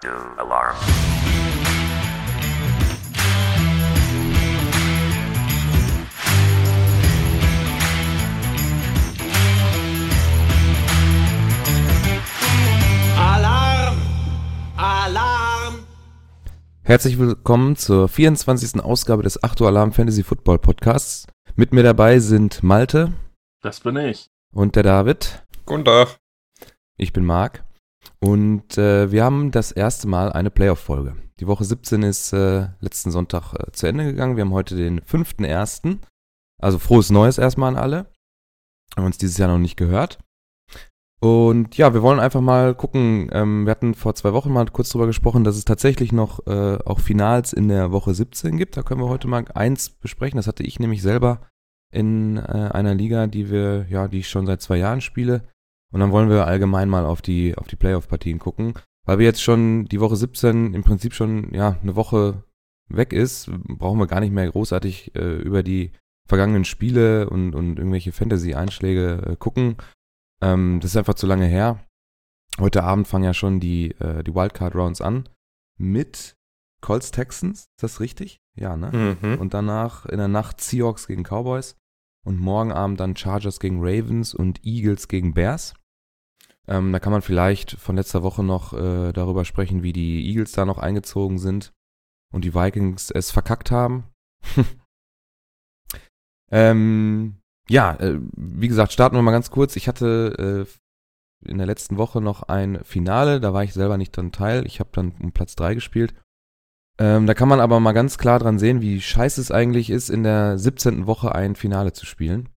Do alarm. Alarm! Alarm! Herzlich willkommen zur 24. Ausgabe des 8 Uhr Alarm Fantasy Football Podcasts. Mit mir dabei sind Malte Das bin ich. und der David. Guten Tag. Ich bin Marc. Und äh, wir haben das erste Mal eine Playoff-Folge. Die Woche 17 ist äh, letzten Sonntag äh, zu Ende gegangen. Wir haben heute den 5.1. Also frohes Neues erstmal an alle. Haben uns dieses Jahr noch nicht gehört. Und ja, wir wollen einfach mal gucken. Ähm, wir hatten vor zwei Wochen mal kurz drüber gesprochen, dass es tatsächlich noch äh, auch Finals in der Woche 17 gibt. Da können wir heute mal eins besprechen. Das hatte ich nämlich selber in äh, einer Liga, die wir, ja, die ich schon seit zwei Jahren spiele. Und dann wollen wir allgemein mal auf die, auf die Playoff-Partien gucken. Weil wir jetzt schon die Woche 17 im Prinzip schon, ja, eine Woche weg ist, brauchen wir gar nicht mehr großartig äh, über die vergangenen Spiele und, und irgendwelche Fantasy-Einschläge äh, gucken. Ähm, das ist einfach zu lange her. Heute Abend fangen ja schon die, äh, die Wildcard-Rounds an mit Colts Texans. Ist das richtig? Ja, ne? Mhm. Und danach in der Nacht Seahawks gegen Cowboys. Und morgen Abend dann Chargers gegen Ravens und Eagles gegen Bears. Ähm, da kann man vielleicht von letzter Woche noch äh, darüber sprechen, wie die Eagles da noch eingezogen sind und die Vikings es verkackt haben. ähm, ja, äh, wie gesagt, starten wir mal ganz kurz. Ich hatte äh, in der letzten Woche noch ein Finale, da war ich selber nicht dran teil. Ich habe dann um Platz 3 gespielt. Ähm, da kann man aber mal ganz klar dran sehen, wie scheiße es eigentlich ist, in der 17. Woche ein Finale zu spielen.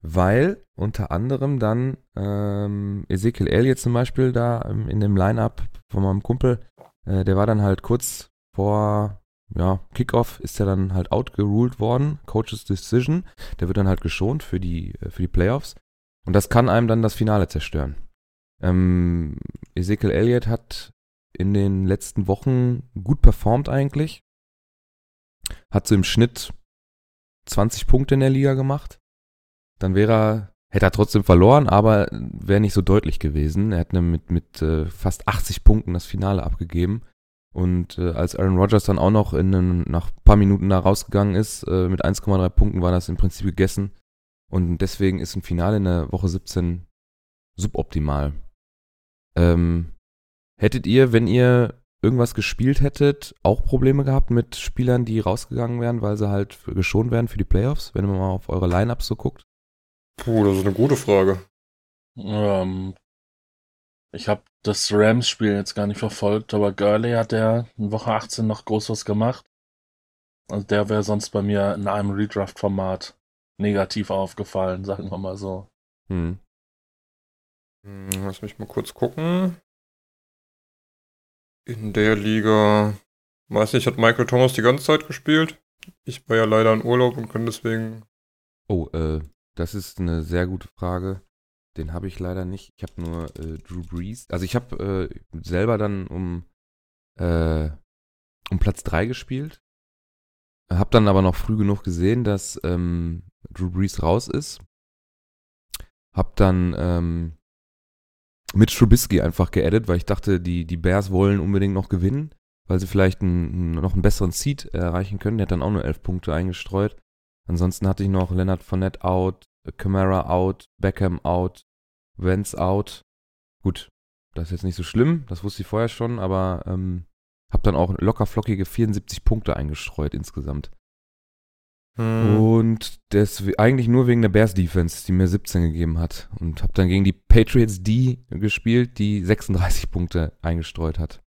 Weil unter anderem dann ähm, Ezekiel Elliott zum Beispiel da ähm, in dem Line-Up von meinem Kumpel, äh, der war dann halt kurz vor ja, Kickoff ist er dann halt outgeruled worden, Coaches Decision. Der wird dann halt geschont für die, äh, für die Playoffs. Und das kann einem dann das Finale zerstören. Ähm, Ezekiel Elliott hat in den letzten Wochen gut performt eigentlich. Hat so im Schnitt 20 Punkte in der Liga gemacht. Dann wäre er, hätte er trotzdem verloren, aber wäre nicht so deutlich gewesen. Er hat mit, mit äh, fast 80 Punkten das Finale abgegeben. Und äh, als Aaron Rodgers dann auch noch in einem, nach ein paar Minuten da rausgegangen ist, äh, mit 1,3 Punkten war das im Prinzip gegessen. Und deswegen ist ein Finale in der Woche 17 suboptimal. Ähm, hättet ihr, wenn ihr irgendwas gespielt hättet, auch Probleme gehabt mit Spielern, die rausgegangen wären, weil sie halt geschont werden für die Playoffs, wenn man mal auf eure Lineups so guckt? Puh, das ist eine gute Frage. Ähm, ich habe das Rams-Spiel jetzt gar nicht verfolgt, aber Gurley hat der in Woche 18 noch groß was gemacht. Also der wäre sonst bei mir in einem Redraft-Format negativ aufgefallen, sagen wir mal so. Hm. Hm, Lass mich mal kurz gucken. In der Liga, weiß nicht, hat Michael Thomas die ganze Zeit gespielt? Ich war ja leider in Urlaub und kann deswegen. Oh, äh, das ist eine sehr gute Frage. Den habe ich leider nicht. Ich habe nur äh, Drew Brees. Also ich habe äh, selber dann um, äh, um Platz 3 gespielt. Hab dann aber noch früh genug gesehen, dass ähm, Drew Brees raus ist. Hab dann ähm, mit Trubisky einfach geaddet, weil ich dachte, die, die Bears wollen unbedingt noch gewinnen, weil sie vielleicht einen, noch einen besseren Seed erreichen können. Der hat dann auch nur elf Punkte eingestreut. Ansonsten hatte ich noch Leonard Fournette out, Camara out, Beckham out, Vance out. Gut, das ist jetzt nicht so schlimm, das wusste ich vorher schon, aber ähm, hab dann auch locker flockige 74 Punkte eingestreut insgesamt. Hm, Und das eigentlich nur wegen der Bears Defense, die mir 17 gegeben hat. Und hab dann gegen die Patriots D gespielt, die 36 Punkte eingestreut hat.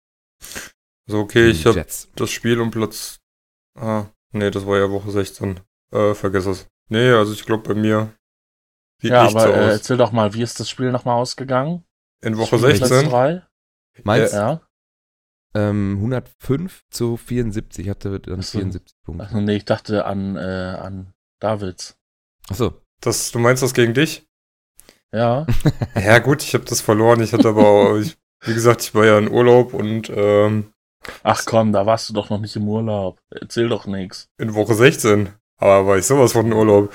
so, okay, ich Die habe Jets. das Spiel um Platz. Ah, nee, das war ja Woche 16. Äh, vergiss es. Nee, also ich glaube bei mir sieht ja, nicht aber so äh, aus. erzähl doch mal, wie ist das Spiel nochmal ausgegangen? In Woche Spiel Platz 16? drei? Meinst Ja. ähm, 105 zu 74, hatte dann Ach so. 74 Punkte. Ach, nee, ich dachte an, äh, an Davids. Achso. Das, du meinst das gegen dich? Ja. Ja, gut, ich habe das verloren. Ich hatte aber auch, ich, wie gesagt, ich war ja in Urlaub und ähm, Ach komm, da warst du doch noch nicht im Urlaub. Erzähl doch nix. in Woche 16. Aber war ich sowas von in Urlaub.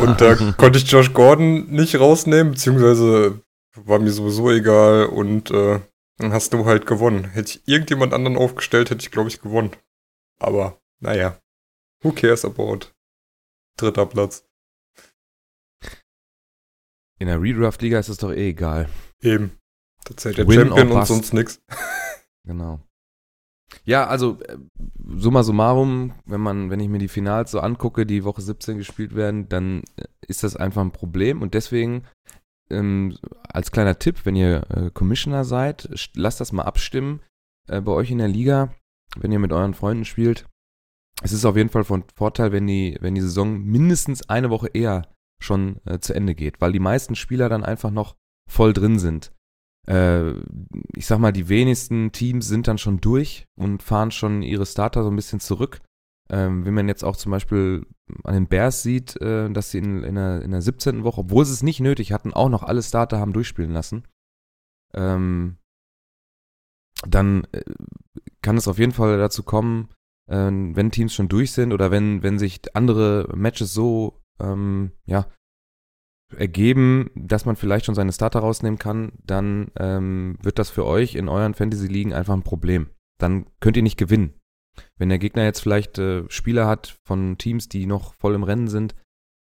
Und da konnte ich Josh Gordon nicht rausnehmen, beziehungsweise war mir sowieso egal und äh, Dann hast du halt gewonnen. Hätte ich irgendjemand anderen aufgestellt, hätte ich, glaube ich, gewonnen. Aber, naja. Who cares about dritter Platz? In der Redraft-Liga ist es doch eh egal. Eben. Da zählt der Win Champion und sonst nix. Genau. Ja, also äh, summa summarum, wenn man, wenn ich mir die Finals so angucke, die Woche 17 gespielt werden, dann äh, ist das einfach ein Problem und deswegen ähm, als kleiner Tipp, wenn ihr äh, Commissioner seid, st- lasst das mal abstimmen äh, bei euch in der Liga, wenn ihr mit euren Freunden spielt. Es ist auf jeden Fall von Vorteil, wenn die, wenn die Saison mindestens eine Woche eher schon äh, zu Ende geht, weil die meisten Spieler dann einfach noch voll drin sind ich sag mal, die wenigsten Teams sind dann schon durch und fahren schon ihre Starter so ein bisschen zurück. Ähm, wenn man jetzt auch zum Beispiel an den Bears sieht, äh, dass sie in, in, der, in der 17. Woche, obwohl sie es nicht nötig hatten, auch noch alle Starter haben durchspielen lassen, ähm, dann äh, kann es auf jeden Fall dazu kommen, äh, wenn Teams schon durch sind oder wenn, wenn sich andere Matches so ähm, ja, ergeben, dass man vielleicht schon seine Starter rausnehmen kann, dann ähm, wird das für euch in euren Fantasy-Ligen einfach ein Problem. Dann könnt ihr nicht gewinnen. Wenn der Gegner jetzt vielleicht äh, Spieler hat von Teams, die noch voll im Rennen sind,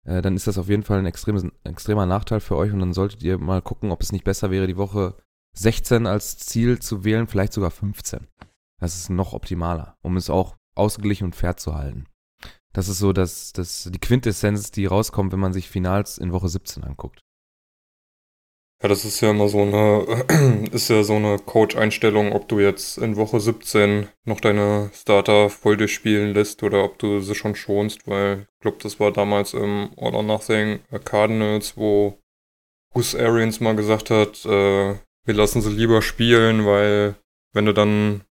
äh, dann ist das auf jeden Fall ein extremes, extremer Nachteil für euch und dann solltet ihr mal gucken, ob es nicht besser wäre, die Woche 16 als Ziel zu wählen, vielleicht sogar 15. Das ist noch optimaler, um es auch ausgeglichen und fair zu halten. Das ist so das, das, die Quintessenz, die rauskommt, wenn man sich Finals in Woche 17 anguckt. Ja, das ist ja immer so eine, ist ja so eine Coach-Einstellung, ob du jetzt in Woche 17 noch deine Starter voll durchspielen lässt oder ob du sie schon schonst, weil ich glaube, das war damals im All or Nothing Cardinals, wo Gus Arians mal gesagt hat, äh, wir lassen sie lieber spielen, weil wenn du dann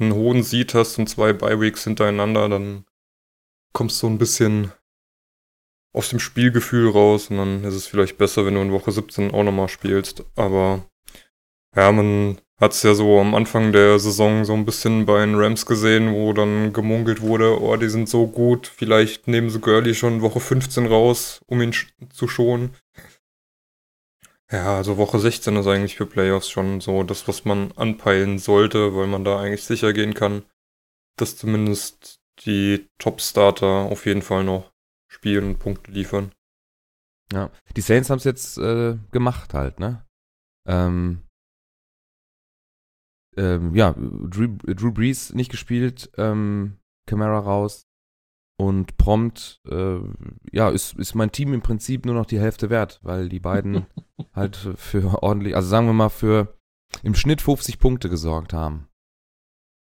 einen hohen Seed hast und zwei Bye-Weeks hintereinander, dann kommst so ein bisschen aus dem Spielgefühl raus und dann ist es vielleicht besser, wenn du in Woche 17 auch nochmal spielst. Aber ja, man hat es ja so am Anfang der Saison so ein bisschen bei den Rams gesehen, wo dann gemunkelt wurde, oh, die sind so gut, vielleicht nehmen sie Gurley schon Woche 15 raus, um ihn zu schonen. Ja, also Woche 16 ist eigentlich für Playoffs schon so das, was man anpeilen sollte, weil man da eigentlich sicher gehen kann, dass zumindest die Top-Starter auf jeden Fall noch spielen und Punkte liefern. Ja. Die Saints haben es jetzt äh, gemacht halt, ne? Ähm, ähm, ja, Drew, Drew Brees nicht gespielt, ähm, Camara raus und prompt, äh, ja, ist, ist mein Team im Prinzip nur noch die Hälfte wert, weil die beiden halt für ordentlich, also sagen wir mal für im Schnitt 50 Punkte gesorgt haben.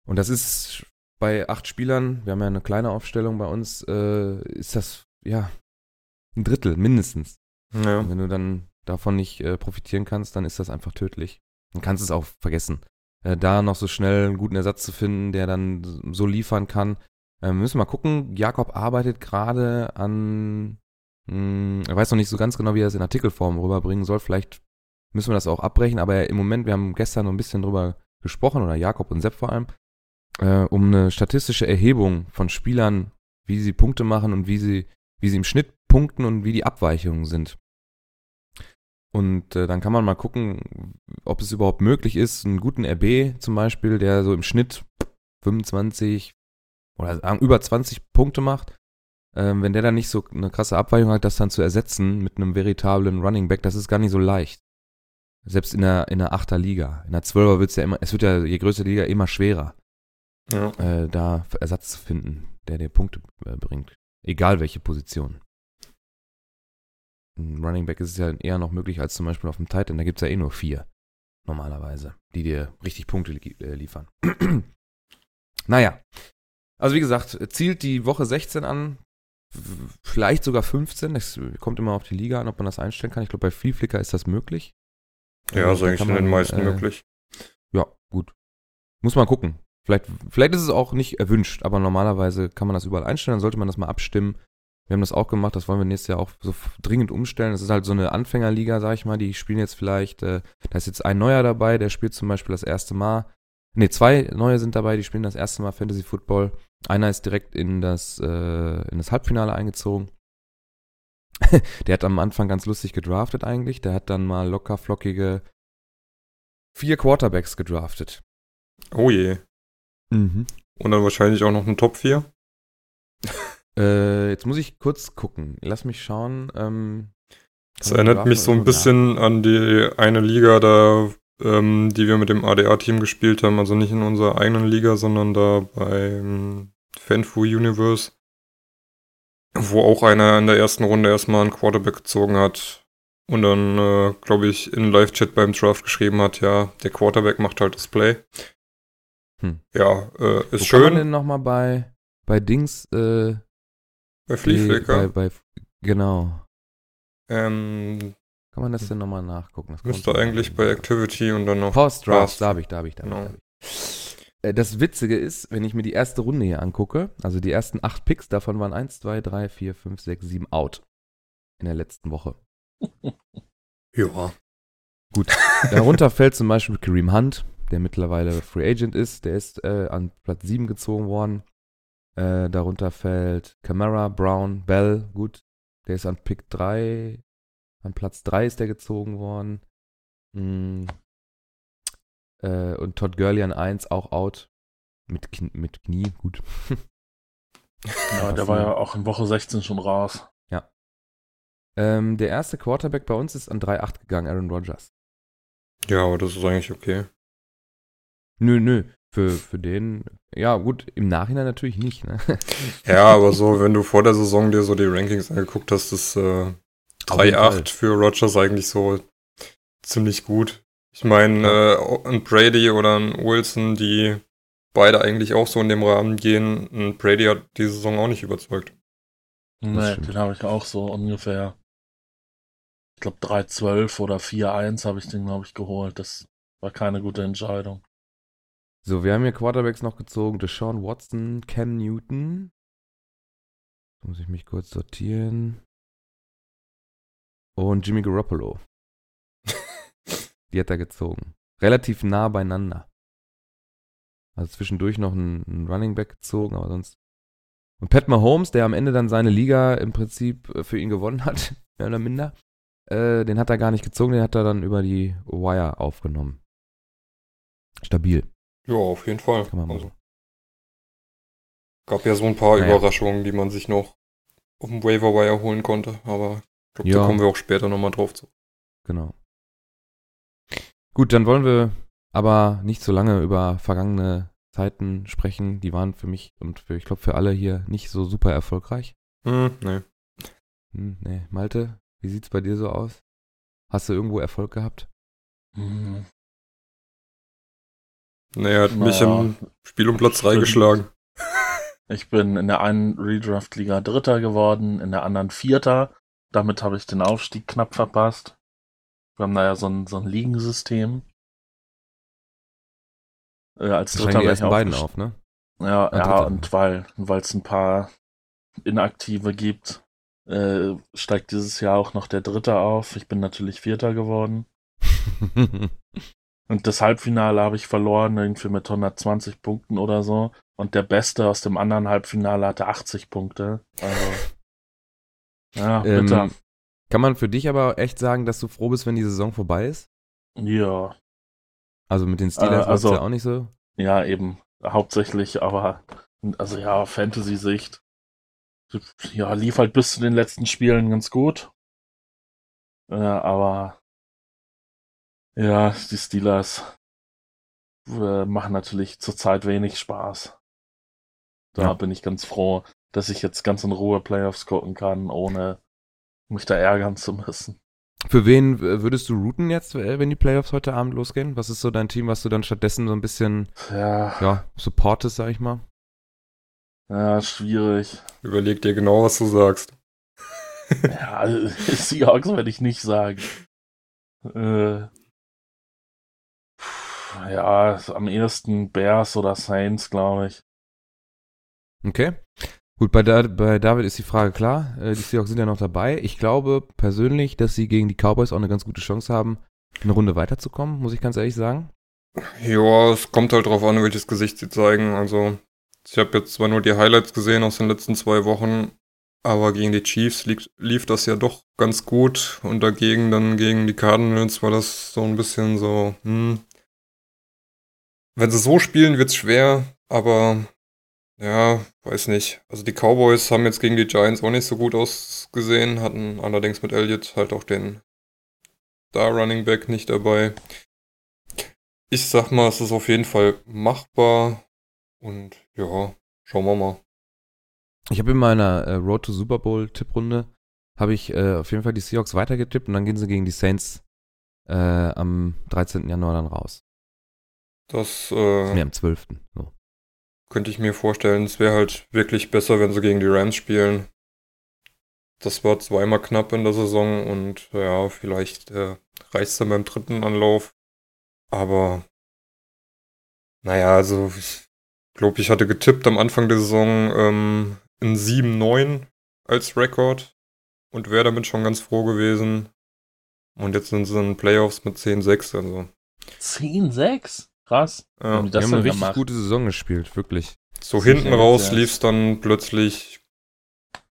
Und das ist bei acht Spielern, wir haben ja eine kleine Aufstellung bei uns, äh, ist das, ja, ein Drittel mindestens. Ja. Wenn du dann davon nicht äh, profitieren kannst, dann ist das einfach tödlich. Dann kannst du es auch vergessen. Äh, da noch so schnell einen guten Ersatz zu finden, der dann so liefern kann. Äh, müssen wir mal gucken. Jakob arbeitet gerade an, mh, er weiß noch nicht so ganz genau, wie er es in Artikelform rüberbringen soll. Vielleicht müssen wir das auch abbrechen, aber im Moment, wir haben gestern noch ein bisschen drüber gesprochen, oder Jakob und Sepp vor allem, äh, um eine statistische Erhebung von Spielern, wie sie Punkte machen und wie sie, wie sie im Schnitt punkten und wie die Abweichungen sind. Und äh, dann kann man mal gucken, ob es überhaupt möglich ist, einen guten RB zum Beispiel, der so im Schnitt 25 oder über 20 Punkte macht, ähm, wenn der dann nicht so eine krasse Abweichung hat, das dann zu ersetzen mit einem veritablen Running Back, das ist gar nicht so leicht. Selbst in der, in der 8er Liga. In der 12er wird es ja immer, es wird ja je größer die Liga immer schwerer, Ja. äh, da Ersatz zu finden, der dir Punkte äh, bringt. Egal welche Position. Ein Running Back ist es ja eher noch möglich als zum Beispiel auf dem Titan. Da gibt es ja eh nur vier, normalerweise, die dir richtig Punkte li äh, liefern. naja. Also wie gesagt, zielt die Woche 16 an, vielleicht sogar 15. Das kommt immer auf die Liga an, ob man das einstellen kann. Ich glaube, bei Freeflicker ist das möglich. Ja, Äh, ist eigentlich in den meisten äh, möglich. Ja, gut. Muss man gucken. Vielleicht, vielleicht ist es auch nicht erwünscht, aber normalerweise kann man das überall einstellen, dann sollte man das mal abstimmen. Wir haben das auch gemacht, das wollen wir nächstes Jahr auch so dringend umstellen. Das ist halt so eine Anfängerliga, sag ich mal, die spielen jetzt vielleicht, äh, da ist jetzt ein neuer dabei, der spielt zum Beispiel das erste Mal. Ne, zwei neue sind dabei, die spielen das erste Mal Fantasy Football. Einer ist direkt in das, äh, in das Halbfinale eingezogen. der hat am Anfang ganz lustig gedraftet eigentlich. Der hat dann mal locker flockige vier Quarterbacks gedraftet. Oh je. Mhm. Und dann wahrscheinlich auch noch eine Top 4. Äh, jetzt muss ich kurz gucken. Lass mich schauen. Ähm, Das erinnert mich so ein bisschen an die eine Liga da, ähm, die wir mit dem ADA-Team gespielt haben. Also nicht in unserer eigenen Liga, sondern da beim Fanfu Universe. Wo auch einer in der ersten Runde erstmal einen Quarterback gezogen hat. Und dann, äh, glaube ich, in Live-Chat beim Draft geschrieben hat, ja, der Quarterback macht halt das Play. Hm. Ja, äh, ist Wo kann man schön. denn nochmal bei, bei Dings, äh, Bei Fleaflicker. bei, bei, genau. Ähm, Kann man das denn nochmal nachgucken? Das müsste eigentlich bei. Activity und dann noch. Post Draft, da habe ich, da habe ich, da habe ich. Genau. Da hab ich. Äh, Das Witzige ist, wenn ich mir die erste Runde hier angucke, also die ersten acht Picks, davon waren 1, 2, 3, 4, 5, 6, 7 out. In der letzten Woche. Ja. Darunter fällt zum Beispiel Kareem Hunt, der mittlerweile Free Agent ist. Der ist äh, an Platz 7 gezogen worden. Äh, darunter fällt Camara, Brown, Bell, gut. Der ist an Pick 3. An Platz 3 ist der gezogen worden. Mm. Äh, und Todd Gurley an 1 auch out. Mit, Kn mit Knie, gut. Ja, der war ja auch in Woche 16 schon raus. Ähm, der erste Quarterback bei uns ist an 3-8 gegangen, Aaron Rodgers. Ja, aber das ist eigentlich okay. Nö, nö. Für, für den, ja gut, im Nachhinein natürlich nicht, ne? Ja, aber so, wenn du vor der Saison dir so die Rankings angeguckt hast, ist äh, Auf jeden Fall. 3-8 für Rogers eigentlich so ziemlich gut. Ich meine, äh, ein Brady oder ein Wilson, die beide eigentlich auch so in dem Rahmen gehen, ein Brady hat die Saison auch nicht überzeugt. Nee, den habe ich auch so ungefähr. Ich glaube 3-12 oder 4-1 habe ich den, glaube ich, geholt. Das war keine gute Entscheidung. So, wir haben hier Quarterbacks noch gezogen. Deshaun Watson, Cam Newton. Muss ich mich kurz sortieren. Und Jimmy Garoppolo. Die hat er gezogen. Relativ nah beieinander. Also zwischendurch noch einen, einen Running Back gezogen, aber sonst. Und Pat Mahomes, der am Ende dann seine Liga im Prinzip äh, für ihn gewonnen hat, mehr oder minder, äh, den hat er gar nicht gezogen, den hat er dann über die Wire aufgenommen. Stabil, Ja, auf jeden Fall. kann man mal Also, so. gab ja so ein paar Naja. Überraschungen, die man sich noch auf dem Waiver Wire holen konnte, aber ich glaube, Ja. da kommen wir auch später nochmal drauf zu. Genau. Gut, dann wollen wir aber nicht so lange über vergangene Zeiten sprechen. Die waren für mich und für, ich glaube, für alle hier nicht so super erfolgreich. Hm, nee. Hm, nee, Malte, wie sieht's bei dir so aus? Hast du irgendwo Erfolg gehabt? Hm, Nee, er hat mich Naja, im Spiel um Platz 3 stimmt. geschlagen. Ich bin in der einen Redraft-Liga Dritter geworden, in der anderen Vierter. Damit habe ich den Aufstieg knapp verpasst. Wir haben da ja so ein, so ein Ligensystem. Äh, als Dritter wäre ich ersten beiden auf, ne? Ja, Ah, ja und weil weil es ein paar Inaktive gibt, äh, steigt dieses Jahr auch noch der Dritte auf. Ich bin natürlich Vierter geworden. Und das Halbfinale habe ich verloren, irgendwie mit 120 Punkten oder so. Und der Beste aus dem anderen Halbfinale hatte 80 Punkte. Also. Ja, bitter. ähm, kann man für dich aber echt sagen, dass du froh bist, wenn die Saison vorbei ist? ja, Also mit den Steelers Äh, also- ja auch nicht so. ja, eben. Hauptsächlich, aber, also ja, Fantasy-Sicht. Ja, lief halt bis zu den letzten Spielen ganz gut. Äh, aber, ja, die Steelers äh, machen natürlich zurzeit wenig Spaß. Da Ja. bin ich ganz froh, dass ich jetzt ganz in Ruhe Playoffs gucken kann, ohne mich da ärgern zu müssen. Für wen würdest du routen jetzt, äh, wenn die Playoffs heute Abend losgehen? Was ist so dein Team, was du dann stattdessen so ein bisschen, Ja, ja, supportest, sag ich mal? ja schwierig. Überleg dir genau, was du sagst. Ja, Seahawks werde ich nicht sagen. Äh, ja, am ehesten Bears oder Saints, glaube ich. Okay. Gut, bei, da bei David ist die Frage klar. Äh, die Seahawks sind ja noch dabei. Ich glaube persönlich, dass sie gegen die Cowboys auch eine ganz gute Chance haben, eine Runde weiterzukommen, muss ich ganz ehrlich sagen. Ja, es kommt halt drauf an, welches Gesicht sie zeigen. Also, ich habe jetzt zwar nur die Highlights gesehen aus den letzten zwei Wochen, aber gegen die Chiefs lief, lief das ja doch ganz gut. Und dagegen dann gegen die Cardinals war das so ein bisschen so, hm, wenn sie so spielen, wird's schwer, aber ja, weiß nicht. Also die Cowboys haben jetzt gegen die Giants auch nicht so gut ausgesehen, hatten allerdings mit Elliott halt auch den Star Running Back nicht dabei. Ich sag mal, es ist auf jeden Fall machbar und ja, schauen wir mal. Ich habe in meiner äh, Road to Super Bowl Tipprunde habe ich äh, auf jeden Fall die Seahawks weitergetippt und dann gehen sie gegen die Saints äh, am 13. Januar dann raus. Das äh, Nee, am 12. So. könnte ich mir vorstellen. Es wäre halt wirklich besser, wenn sie gegen die Rams spielen. Das war zweimal knapp in der Saison und ja, vielleicht äh, reicht es dann beim dritten Anlauf. Aber naja, also ich glaube, ich hatte getippt am Anfang der Saison ähm, in 7-9 als Rekord und wäre damit schon ganz froh gewesen. Und jetzt sind sie in den Playoffs mit 10-6, also 10-6? Krass. ja. Haben die Die das haben eine richtig gemacht? gute Saison gespielt, wirklich. So Sicher hinten raus ja. lief es dann plötzlich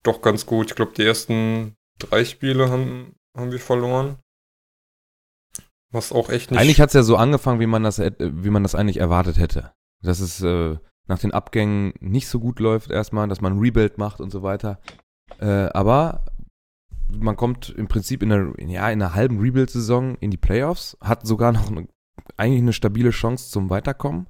doch ganz gut. Ich glaube, die ersten drei Spiele haben, haben wir verloren. Was auch echt nicht. Eigentlich hat es ja so angefangen, wie man das, wie man das eigentlich erwartet hätte. Dass es äh, nach den Abgängen nicht so gut läuft erstmal, dass man ein Rebuild macht und so weiter. Äh, aber man kommt im Prinzip in der, ja, in einer halben Rebuild-Saison in die Playoffs, hat sogar noch eine, eigentlich eine stabile Chance zum Weiterkommen.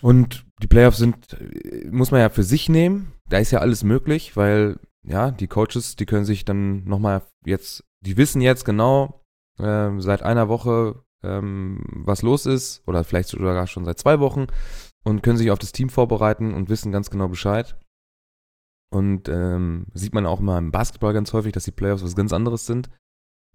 Und die Playoffs sind, äh, muss man ja für sich nehmen. Da ist ja alles möglich, weil, ja, die Coaches, die können sich dann nochmal jetzt, die wissen jetzt genau, ähm, seit einer Woche, ähm, was los ist, oder vielleicht sogar schon seit zwei Wochen, und können sich auf das Team vorbereiten und wissen ganz genau Bescheid. Und ähm, sieht man auch mal im Basketball ganz häufig, dass die Playoffs was ganz anderes sind.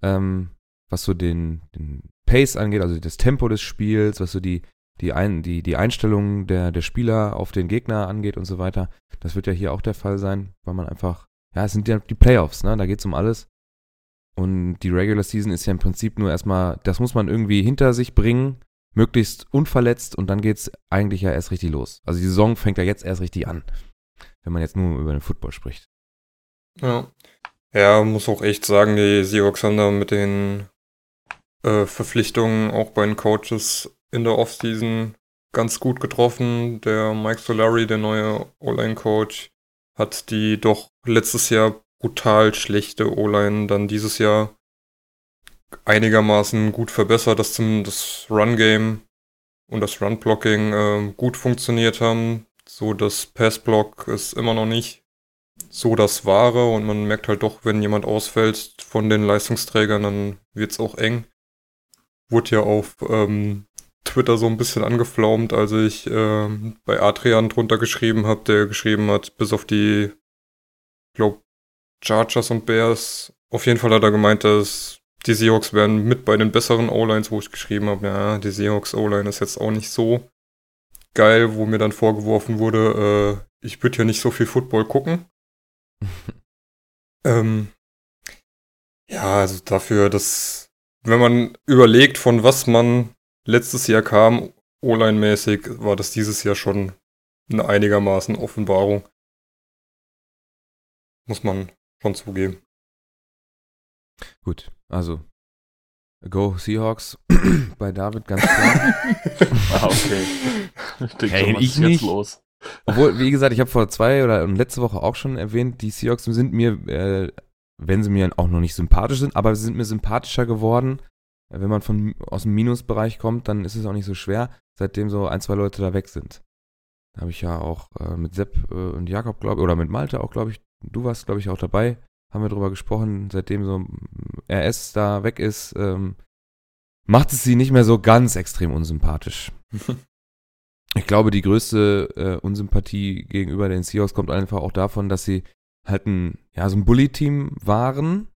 Ähm, was so den, den Pace angeht, also das Tempo des Spiels, was so die, die, Ein, die, die Einstellung der, der Spieler auf den Gegner angeht und so weiter. Das wird ja hier auch der Fall sein, weil man einfach, ja, es sind ja die Playoffs, ne? Da geht's um alles. Und die Regular Season ist ja im Prinzip nur erstmal, das muss man irgendwie hinter sich bringen, möglichst unverletzt und dann geht's eigentlich ja erst richtig los. Also die Saison fängt ja jetzt erst richtig an, wenn man jetzt nur über den Football spricht. Ja. Ja, muss auch echt sagen, die Seahawks haben da mit den äh, Verpflichtungen auch bei den Coaches in der Offseason ganz gut getroffen. Der Mike Solari, der neue O-Line-Coach, hat die doch letztes Jahr brutal schlechte O-Line dann dieses Jahr einigermaßen gut verbessert, dass zum das Run-Game und das Run-Blocking ähm, gut funktioniert haben. So das Pass-Block ist immer noch nicht so das Wahre und man merkt halt doch, wenn jemand ausfällt von den Leistungsträgern, dann wird's auch eng. Wurde ja auf ähm, Twitter so ein bisschen angeflaumt, als ich ähm, bei Adrian drunter geschrieben habe, der geschrieben hat, bis auf die, glaub, Chargers und Bears. Auf jeden Fall hat er gemeint, dass die Seahawks wären mit bei den besseren O-Lines, wo ich geschrieben habe, ja, die Seahawks O-Line ist jetzt auch nicht so geil, wo mir dann vorgeworfen wurde, äh, ich würde ja nicht so viel Football gucken. ähm, ja, also dafür, dass, wenn man überlegt, von was man letztes Jahr kam, O-Line-mäßig, war das dieses Jahr schon eine einigermaßen Offenbarung. Muss man schon zugeben. Gut, also Go Seahawks bei David ganz klar. Ah, okay. Ich denke, Hey, was ich ist jetzt nicht. los? Obwohl, wie gesagt, ich habe vor zwei oder letzte Woche auch schon erwähnt, die Seahawks sind mir, äh, wenn sie mir auch noch nicht sympathisch sind, aber sie sind mir sympathischer geworden. Äh, Wenn man von aus dem Minusbereich kommt, dann ist es auch nicht so schwer, seitdem so ein, zwei Leute da weg sind. Da habe ich ja auch äh, mit Sepp äh, und Jakob, glaube ich, oder mit Malte auch, glaube ich, du warst, glaube ich, auch dabei, haben wir drüber gesprochen, seitdem so mm, RS da weg ist, ähm, macht es sie nicht mehr so ganz extrem unsympathisch. Ich glaube, die größte äh, Unsympathie gegenüber den Seahawks kommt einfach auch davon, dass sie halt ein, ja, so ein Bully-Team waren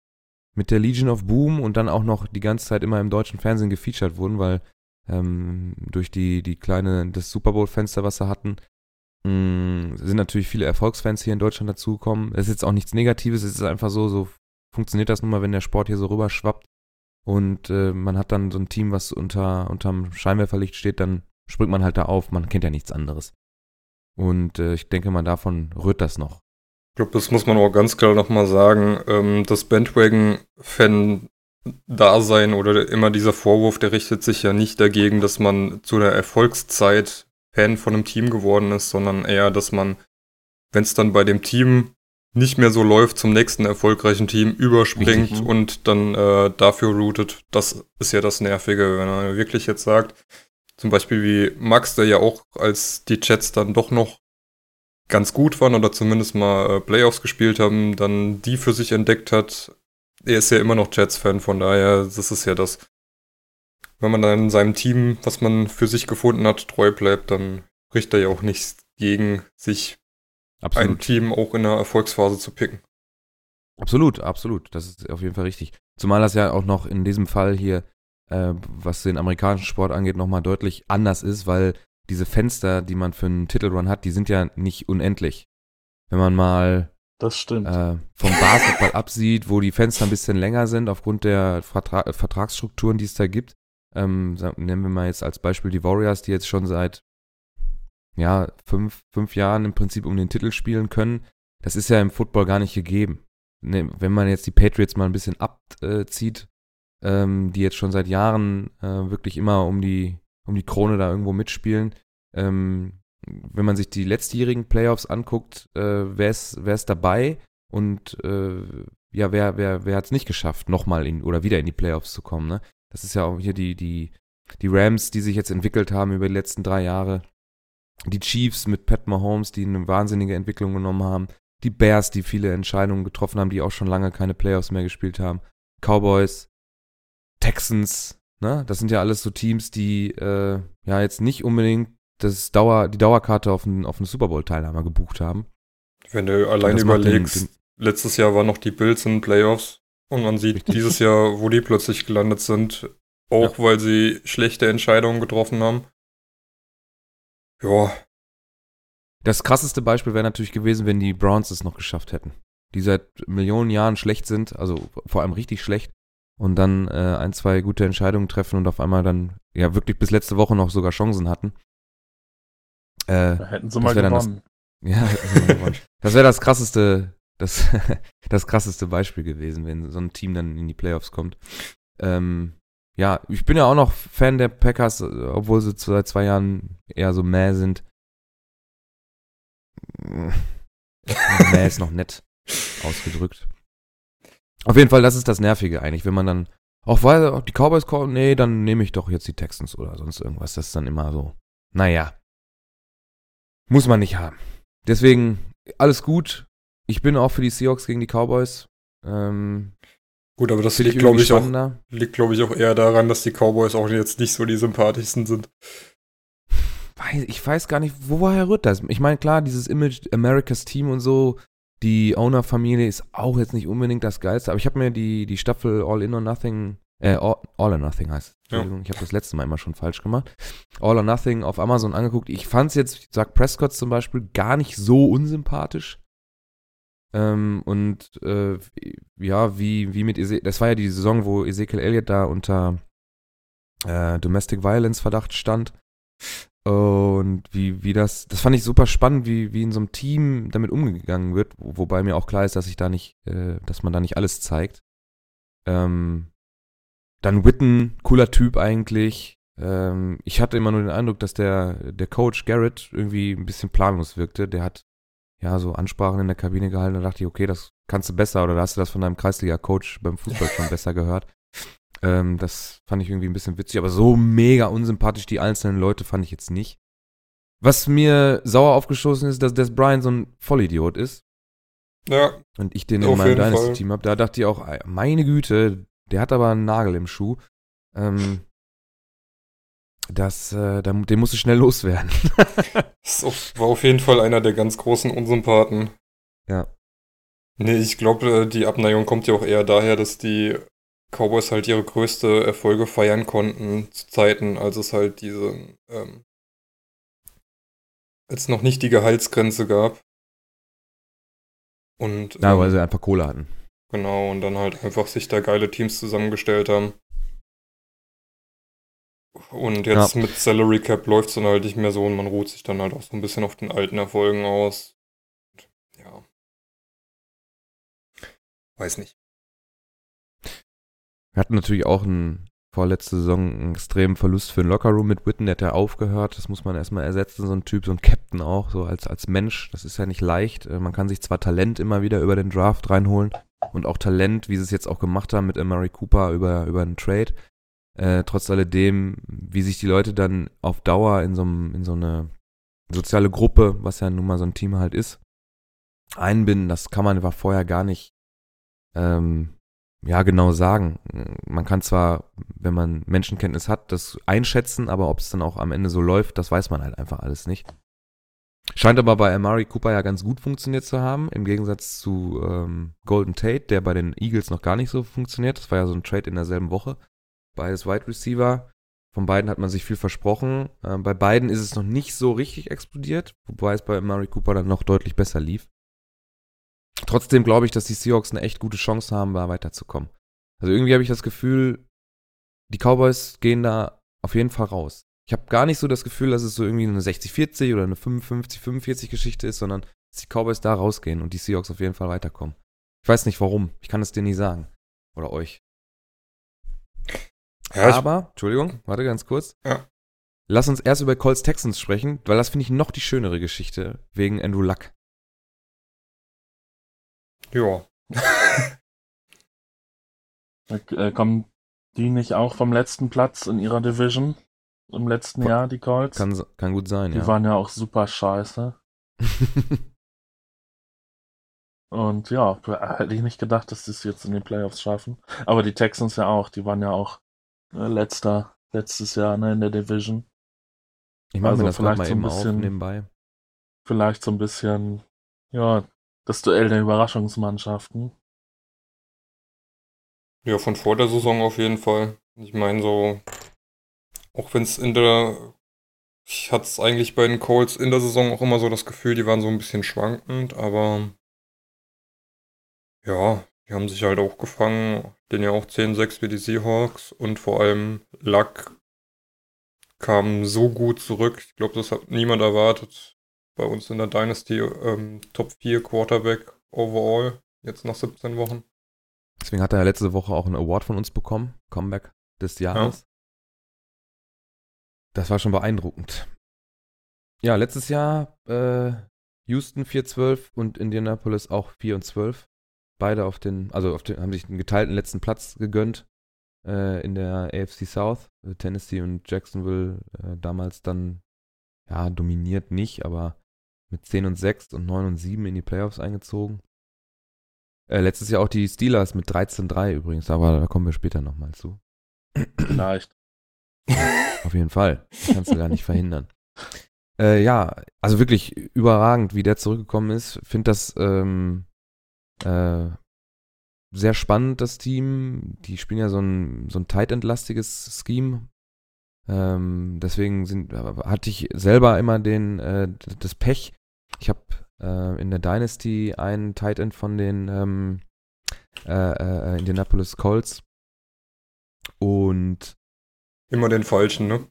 mit der Legion of Boom und dann auch noch die ganze Zeit immer im deutschen Fernsehen gefeatured wurden, weil ähm, durch die, die kleine, das Super Bowl-Fenster, was sie hatten, mh, sind natürlich viele Erfolgsfans hier in Deutschland dazugekommen. Es ist jetzt auch nichts Negatives, es ist einfach so, so funktioniert das nun mal, wenn der Sport hier so rüberschwappt und äh, man hat dann so ein Team, was unter unterm Scheinwerferlicht steht, dann springt man halt da auf, man kennt ja nichts anderes. Und äh, ich denke mal, davon rührt das noch. Ich glaube, das muss man auch ganz klar nochmal sagen. Ähm, das Bandwagon-Fan Dasein oder immer dieser Vorwurf, der richtet sich ja nicht dagegen, dass man zu der Erfolgszeit Fan von einem Team geworden ist, sondern eher, dass man, wenn es dann bei dem Team nicht mehr so läuft, zum nächsten erfolgreichen Team überspringt ja. und dann äh, dafür routet. Das ist ja das Nervige, wenn er wirklich jetzt sagt, zum Beispiel wie Max, der ja auch als die Jets dann doch noch ganz gut waren oder zumindest mal äh, Playoffs gespielt haben, dann die für sich entdeckt hat. Er ist ja immer noch Jets-Fan, von daher, das ist ja das, wenn man dann in seinem Team, was man für sich gefunden hat, treu bleibt, dann spricht er ja auch nichts gegen, sich ein Absolut. Team auch in der Erfolgsphase zu picken. Absolut, absolut. Das ist auf jeden Fall richtig. Zumal das ja auch noch in diesem Fall hier, äh, was den amerikanischen Sport angeht, nochmal deutlich anders ist, weil diese Fenster, die man für einen Titelrun hat, die sind ja nicht unendlich. Wenn man mal Das stimmt. äh, vom Basketball absieht, wo die Fenster ein bisschen länger sind, aufgrund der Vertra äh, Vertragsstrukturen, die es da gibt. Ähm, nehmen wir mal jetzt als Beispiel die Warriors, die jetzt schon seit ja, fünf, fünf Jahren im Prinzip um den Titel spielen können. Das ist ja im Football gar nicht gegeben. Ne, wenn man jetzt die Patriots mal ein bisschen abzieht, ähm, die jetzt schon seit Jahren äh, wirklich immer um die, um die Krone da irgendwo mitspielen, ähm, wenn man sich die letztjährigen Playoffs anguckt, äh, wer ist dabei und äh, ja, wer, wer, wer hat es nicht geschafft, nochmal in oder wieder in die Playoffs zu kommen, ne? Das ist ja auch hier die, die, die Rams, die sich jetzt entwickelt haben über die letzten drei Jahre. Die Chiefs mit Pat Mahomes, die eine wahnsinnige Entwicklung genommen haben. Die Bears, die viele Entscheidungen getroffen haben, die auch schon lange keine Playoffs mehr gespielt haben. Cowboys, Texans, ne? Das sind ja alles so Teams, die äh, ja jetzt nicht unbedingt das Dauer, die Dauerkarte auf einen, auf einen Super Bowl-Teilnahme gebucht haben. Wenn du allein das macht den- überlegst, letztes Jahr waren noch die Bills in den Playoffs und man sieht dieses Jahr, wo die plötzlich gelandet sind, auch weil sie schlechte Entscheidungen getroffen haben. Ja, Das krasseste Beispiel wäre natürlich gewesen, wenn die Browns es noch geschafft hätten. Die seit Millionen Jahren schlecht sind, also vor allem richtig schlecht. Und dann äh, ein, zwei gute Entscheidungen treffen und auf einmal dann ja wirklich bis letzte Woche noch sogar Chancen hatten. Äh, Da hätten sie das mal dann das- gewonnen. ja, das wäre das krasseste, das, das krasseste Beispiel gewesen, wenn so ein Team dann in die Playoffs kommt. Ähm, ja, ich bin ja auch noch Fan der Packers, obwohl sie seit zwei Jahren eher so mäh sind. mäh ist noch nett ausgedrückt. Auf jeden Fall, das ist das Nervige eigentlich, wenn man dann auch weil auch die Cowboys kommen, nee, dann nehme ich doch jetzt die Texans oder sonst irgendwas. Das ist dann immer so. Naja. Muss man nicht haben. Deswegen, alles gut. Ich bin auch für die Seahawks gegen die Cowboys. Ähm, gut, aber das liegt, glaube ich, auch, liegt, glaube ich, auch eher daran, dass die Cowboys auch jetzt nicht so die sympathischsten sind. Weiß, ich weiß gar nicht, woher rührt das? Ich meine, klar, dieses Image Americas Team und so, die Owner-Familie ist auch jetzt nicht unbedingt das Geilste, aber ich habe mir die, die Staffel All In or Nothing, äh, All, All or Nothing heißt es. Ja. Entschuldigung, ich habe das letzte Mal immer schon falsch gemacht. All or Nothing auf Amazon angeguckt. Ich fand es jetzt, ich sag Prescott zum Beispiel, gar nicht so unsympathisch. Ähm, und äh, ja, wie, wie mit Eze das war ja die Saison, wo Ezekiel Elliott da unter äh, Domestic Violence Verdacht stand. Und wie, wie das, das fand ich super spannend, wie, wie in so einem Team damit umgegangen wird, wo- wobei mir auch klar ist, dass ich da nicht, äh, dass man da nicht alles zeigt. Ähm, dann Witten, cooler Typ eigentlich. Ähm, ich hatte immer nur den Eindruck, dass der, der Coach Garrett irgendwie ein bisschen planlos wirkte. Der hat ja so Ansprachen in der Kabine gehalten. Da dachte ich, okay, das kannst du besser oder hast du das von deinem Kreisliga-Coach beim Fußball schon besser gehört. Ähm, das fand ich irgendwie ein bisschen witzig, aber so mega unsympathisch die einzelnen Leute fand ich jetzt nicht. Was mir sauer aufgestoßen ist, dass Des Bryant so ein Vollidiot ist Ja, und ich den in meinem. Dynasty-Team habe. Da dachte ich auch, meine Güte, der hat aber einen Nagel im Schuh. Ähm, das, äh, den musst du schnell loswerden. das war auf jeden Fall einer der ganz großen Unsympathen. Ja. Nee, ich glaube, die Abneigung kommt ja auch eher daher, dass die Cowboys halt ihre größte Erfolge feiern konnten zu Zeiten, als es halt diese, ähm, als noch nicht die Gehaltsgrenze gab. Und Ja, ähm, weil sie einfach Kohle hatten. genau, und dann halt einfach sich da geile Teams zusammengestellt haben. Und jetzt mit Salary Cap läuft es dann halt nicht mehr so und man ruht sich dann halt auch so ein bisschen auf den alten Erfolgen aus. Ja. Weiß nicht. Wir hatten natürlich auch einen vorletzte Saison einen extremen Verlust für den Lockerroom mit Witten, der hat ja aufgehört. Das muss man erstmal ersetzen, so ein Typ, so ein Captain auch, so als, als Mensch. Das ist ja nicht leicht. Äh, man kann sich zwar Talent immer wieder über den Draft reinholen und auch Talent, wie sie es jetzt auch gemacht haben mit Murray Cooper über, über einen Trade. Äh, trotz alledem, wie sich die Leute dann auf Dauer in so, in so eine soziale Gruppe, was ja nun mal so ein Team halt ist, einbinden, das kann man einfach vorher gar nicht ähm, ja genau sagen. Man kann zwar, wenn man Menschenkenntnis hat, das einschätzen, aber ob es dann auch am Ende so läuft, das weiß man halt einfach alles nicht. Scheint aber bei Amari Cooper ja ganz gut funktioniert zu haben, im Gegensatz zu ähm, Golden Tate, der bei den Eagles noch gar nicht so funktioniert. Das war ja so ein Trade in derselben Woche. Beides Wide Receiver. Von beiden hat man sich viel versprochen. Ähm, bei beiden ist es noch nicht so richtig explodiert, wobei es bei Amari Cooper dann noch deutlich besser lief. Trotzdem glaube ich, dass die Seahawks eine echt gute Chance haben, da weiterzukommen. Also irgendwie habe ich das Gefühl, die Cowboys gehen da auf jeden Fall raus. Ich habe gar nicht so das Gefühl, dass es so irgendwie eine 60-40 oder eine 55-45 Geschichte ist, sondern dass die Cowboys da rausgehen und die Seahawks auf jeden Fall weiterkommen. Ich weiß nicht warum. Ich kann es dir nie sagen. Oder euch. Ja, Aber, Entschuldigung, warte ganz kurz. Ja. Lass uns erst über Colts Texans sprechen, weil das finde ich noch die schönere Geschichte wegen Andrew Luck. Ja. äh, kommen die nicht auch vom letzten Platz in ihrer Division im letzten Jahr, die Colts? Kann, kann gut sein, die ja. Die waren ja auch super scheiße. Und ja, hätte ich nicht gedacht, dass sie es jetzt in den Playoffs schaffen. Aber die Texans ja auch, die waren ja auch äh, letzter, letztes Jahr ne, in der Division. Ich mache also mir das vielleicht mal so ein bisschen, nebenbei. Vielleicht so ein bisschen, ja, das Duell der Überraschungsmannschaften. Ja, von vor der Saison auf jeden Fall. Ich meine so, auch wenn es in der, ich hatte es eigentlich bei den Colts in der Saison auch immer so das Gefühl, die waren so ein bisschen schwankend, aber ja, die haben sich halt auch gefangen, den ja auch 10-6 wie die Seahawks und vor allem Luck kam so gut zurück. Ich glaube, das hat niemand erwartet bei uns in der Dynasty ähm, Top 4 Quarterback overall, jetzt nach 17 Wochen. Deswegen hat er ja letzte Woche auch einen Award von uns bekommen, Comeback des Jahres. Ja. Das war schon beeindruckend. Ja, letztes Jahr äh, Houston 4-12 und Indianapolis auch 4 und 12. Beide auf den, also auf den, haben sich einen geteilten letzten Platz gegönnt äh, in der AFC South. Tennessee und Jacksonville äh, damals dann, ja, dominiert nicht, aber mit 10 und 6 und 9 und 7 in die Playoffs eingezogen. Äh, letztes Jahr auch die Steelers mit 13-3 übrigens, aber da kommen wir später nochmal zu. Vielleicht. Auf jeden Fall. Das kannst du gar nicht verhindern. Äh, ja, also wirklich überragend, wie der zurückgekommen ist. Finde das ähm, äh, sehr spannend, das Team. Die spielen ja so ein, so ein tight entlastiges Scheme. Ähm, deswegen sind, hatte ich selber immer den, äh, das Pech, ich habe äh, in der Dynasty einen Tight End von den ähm, äh, äh, Indianapolis Colts. Und immer den falschen, ne?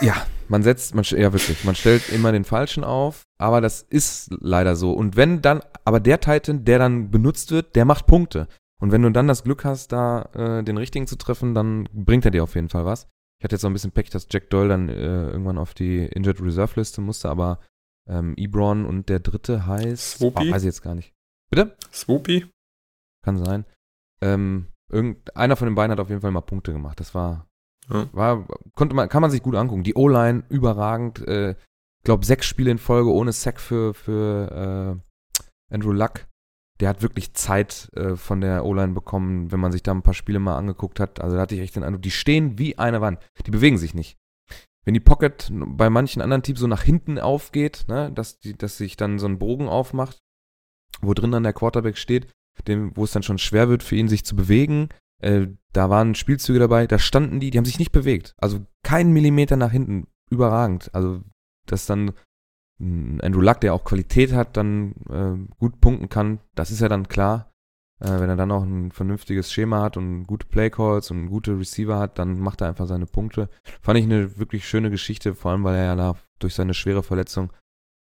ja, man setzt, man, ja wirklich, man stellt immer den falschen auf, aber das ist leider so. Und wenn dann, aber der Titan, der dann benutzt wird, der macht Punkte. Und wenn du dann das Glück hast, da äh, den richtigen zu treffen, dann bringt er dir auf jeden Fall was. Ich hatte jetzt noch ein bisschen Pech, dass Jack Doyle dann äh, irgendwann auf die Injured Reserve Liste musste, aber ähm, Ebron und der dritte heißt. Swoopy? Oh, weiß ich jetzt gar nicht. Bitte? Swoopy? Kann sein. Ähm, irgend, einer von den beiden hat auf jeden Fall mal Punkte gemacht. Das war. Ja. war konnte man, kann man sich gut angucken. Die O-Line überragend. Äh, ich glaube, sechs Spiele in Folge ohne Sack für, für äh, Andrew Luck. Der hat wirklich Zeit äh, von der O-Line bekommen, wenn man sich da ein paar Spiele mal angeguckt hat. Also da hatte ich echt den Eindruck, die stehen wie eine Wand. Die bewegen sich nicht wenn die Pocket bei manchen anderen Teams so nach hinten aufgeht, ne, dass, die, dass sich dann so ein Bogen aufmacht, wo drin dann der Quarterback steht, dem, wo es dann schon schwer wird für ihn, sich zu bewegen. Äh, da waren Spielzüge dabei, da standen die, die haben sich nicht bewegt. Also keinen Millimeter nach hinten. Überragend. Also, dass dann ein Andrew Luck, der auch Qualität hat, dann äh, gut punkten kann, das ist ja dann klar. Äh, wenn er dann auch ein vernünftiges Schema hat und gute Playcalls und gute Receiver hat, dann macht er einfach seine Punkte. Fand ich eine wirklich schöne Geschichte, vor allem weil er ja da durch seine schwere Verletzung,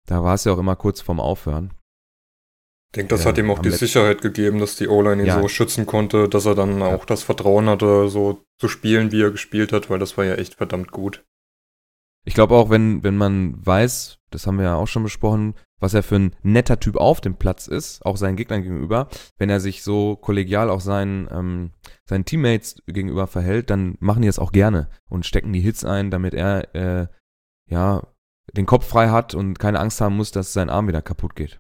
da war es ja auch immer kurz vorm Aufhören. denke, das Ja, hat ihm auch die Sicherheit gegeben, dass die O-Line ihn Ja. so schützen konnte, dass er dann auch das Vertrauen hatte, so zu spielen, wie er gespielt hat, weil das war ja echt verdammt gut. Ich glaube auch, wenn, wenn man weiß, das haben wir ja auch schon besprochen, was er für ein netter Typ auf dem Platz ist, auch seinen Gegnern gegenüber, wenn er sich so kollegial auch seinen, ähm, seinen Teammates gegenüber verhält, dann machen die es auch gerne und stecken die Hits ein, damit er äh, ja den Kopf frei hat und keine Angst haben muss, dass sein Arm wieder kaputt geht.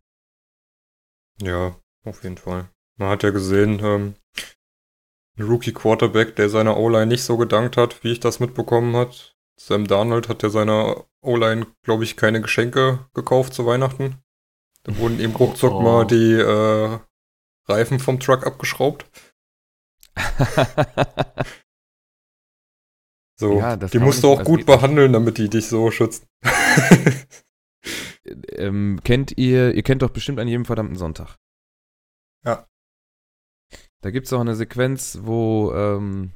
Ja, auf jeden Fall. Man hat ja gesehen, ähm, ein Rookie Quarterback, der seiner O-Line nicht so gedankt hat, wie ich das mitbekommen hat. Sam Darnold hat ja seiner O-Line, glaube ich, keine Geschenke gekauft zu Weihnachten. Da wurden ihm ruckzuck Oh. mal die äh, Reifen vom Truck abgeschraubt. So, Ja, die musst du auch gut behandeln, damit die dich so schützen. ähm, kennt ihr, ihr kennt doch bestimmt an jedem verdammten Sonntag. Ja. Da gibt es auch eine Sequenz, wo ähm,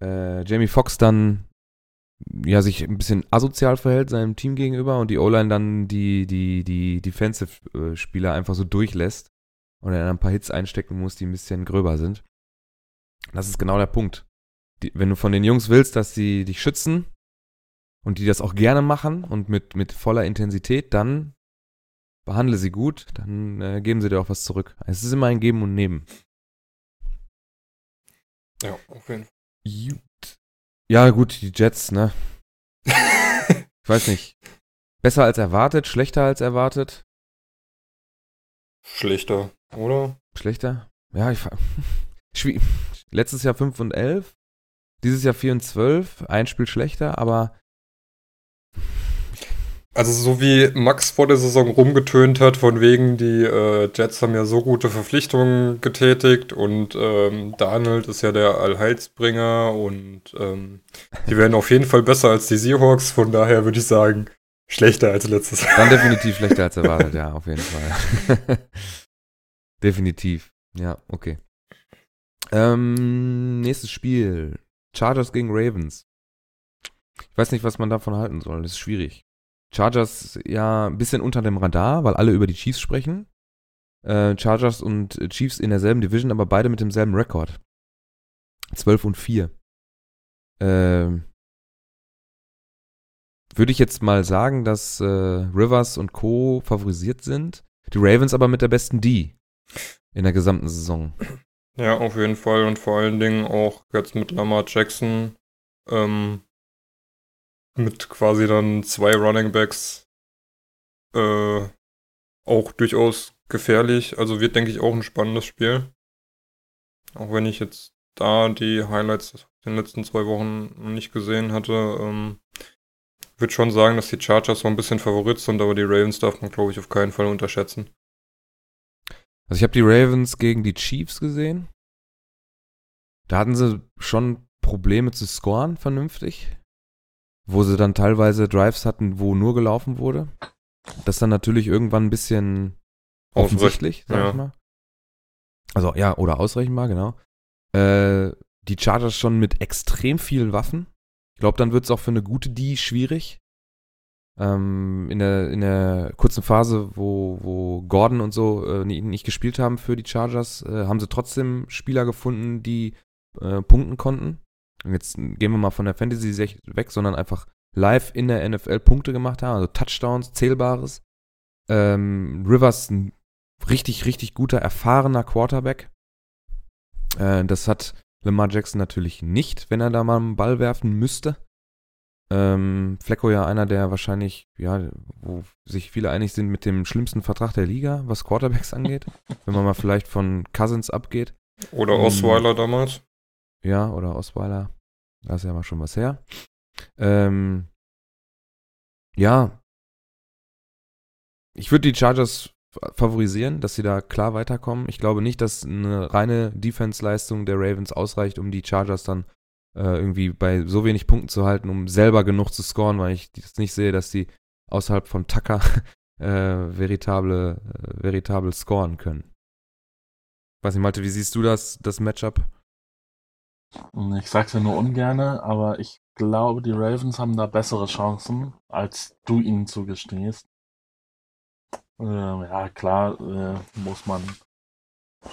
äh, Jamie Foxx dann ja sich ein bisschen asozial verhält seinem Team gegenüber und die O-Line dann die, die, die Defensive-Spieler einfach so durchlässt und er dann ein paar Hits einstecken muss, die ein bisschen gröber sind. Das ist genau der Punkt. Die, wenn du von den Jungs willst, dass sie dich schützen und die das auch gerne machen und mit, mit voller Intensität, dann behandle sie gut, dann äh, geben sie dir auch was zurück. Es ist immer ein Geben und Nehmen. ja, auf jeden Fall. Ja, gut, die Jets, ne? Ich weiß nicht. Besser als erwartet, schlechter als erwartet, Schlechter, oder? schlechter? Ja, ich Letztes Jahr 5 und 11, dieses Jahr 4 und 12, ein Spiel schlechter, aber Also so wie Max vor der Saison rumgetönt hat, von wegen die äh, Jets haben ja so gute Verpflichtungen getätigt und ähm, Darnold ist ja der Allheilsbringer und ähm, die werden auf jeden Fall besser als die Seahawks, von daher würde ich sagen, schlechter als letztes Jahr. dann definitiv schlechter als erwartet, ja, auf jeden Fall. definitiv. Ja, okay. Ähm, nächstes Spiel. Chargers gegen Ravens. Ich weiß nicht, was man davon halten soll. Das ist schwierig. Chargers ja ein bisschen unter dem Radar, weil alle über die Chiefs sprechen. Äh, Chargers und Chiefs in derselben Division, aber beide mit demselben Rekord. 12 und 4. Ähm, würde ich jetzt mal sagen, dass äh, Rivers und Co. favorisiert sind. Die Ravens aber mit der besten D in der gesamten Saison. Ja, auf jeden Fall und vor allen Dingen auch jetzt mit Lamar Jackson ähm, mit quasi dann zwei Running Backs äh, auch durchaus gefährlich. Also wird, denke ich, auch ein spannendes Spiel. Auch wenn ich jetzt da die Highlights in den letzten zwei Wochen noch nicht gesehen hatte, ähm, würde schon sagen, dass die Chargers so ein bisschen Favorit sind, aber die Ravens darf man, glaube ich, auf keinen Fall unterschätzen. Also ich habe die Ravens gegen die Chiefs gesehen. Da hatten sie schon Probleme zu scoren, vernünftig. Wo sie dann teilweise Drives hatten, wo nur gelaufen wurde. Das dann natürlich irgendwann ein bisschen offensichtlich, sag ja. ich mal. Also ja, oder ausrechenbar, genau. Äh, die Chargers schon mit extrem vielen Waffen. Ich glaube, dann wird es auch für eine gute D schwierig. Ähm, in, der, in der kurzen Phase, wo, wo Gordon und so äh, nicht, gespielt haben für die Chargers, äh, haben sie trotzdem Spieler gefunden, die äh, punkten konnten. Und jetzt gehen wir mal von der Fantasy weg, sondern einfach live in der NFL Punkte gemacht haben, also Touchdowns, Zählbares. Ähm, Rivers ein richtig, richtig guter, erfahrener Quarterback. Äh, das hat Lamar Jackson natürlich nicht, wenn er da mal einen Ball werfen müsste. Ähm, Flecko ja einer, der wahrscheinlich, ja, wo sich viele einig sind mit dem schlimmsten Vertrag der Liga, was Quarterbacks angeht. wenn man mal vielleicht von Cousins abgeht. Oder Hm. Osweiler damals. Ja, oder Osweiler. Da ist ja mal schon was her. Ähm, ja. Ich würde die Chargers fa- favorisieren, dass sie da klar weiterkommen. Ich glaube nicht, dass eine reine Defense-Leistung der Ravens ausreicht, um die Chargers dann äh, irgendwie bei so wenig Punkten zu halten, um selber genug zu scoren, weil ich das nicht sehe, dass die außerhalb von Tucker äh, veritable, äh, veritabel scoren können. Weiß nicht, Malte, wie siehst du das, das Matchup? Ich sag's ja nur ungerne, aber ich glaube, die Ravens haben da bessere Chancen, als du ihnen zugestehst. Ähm, ja, klar, äh, muss man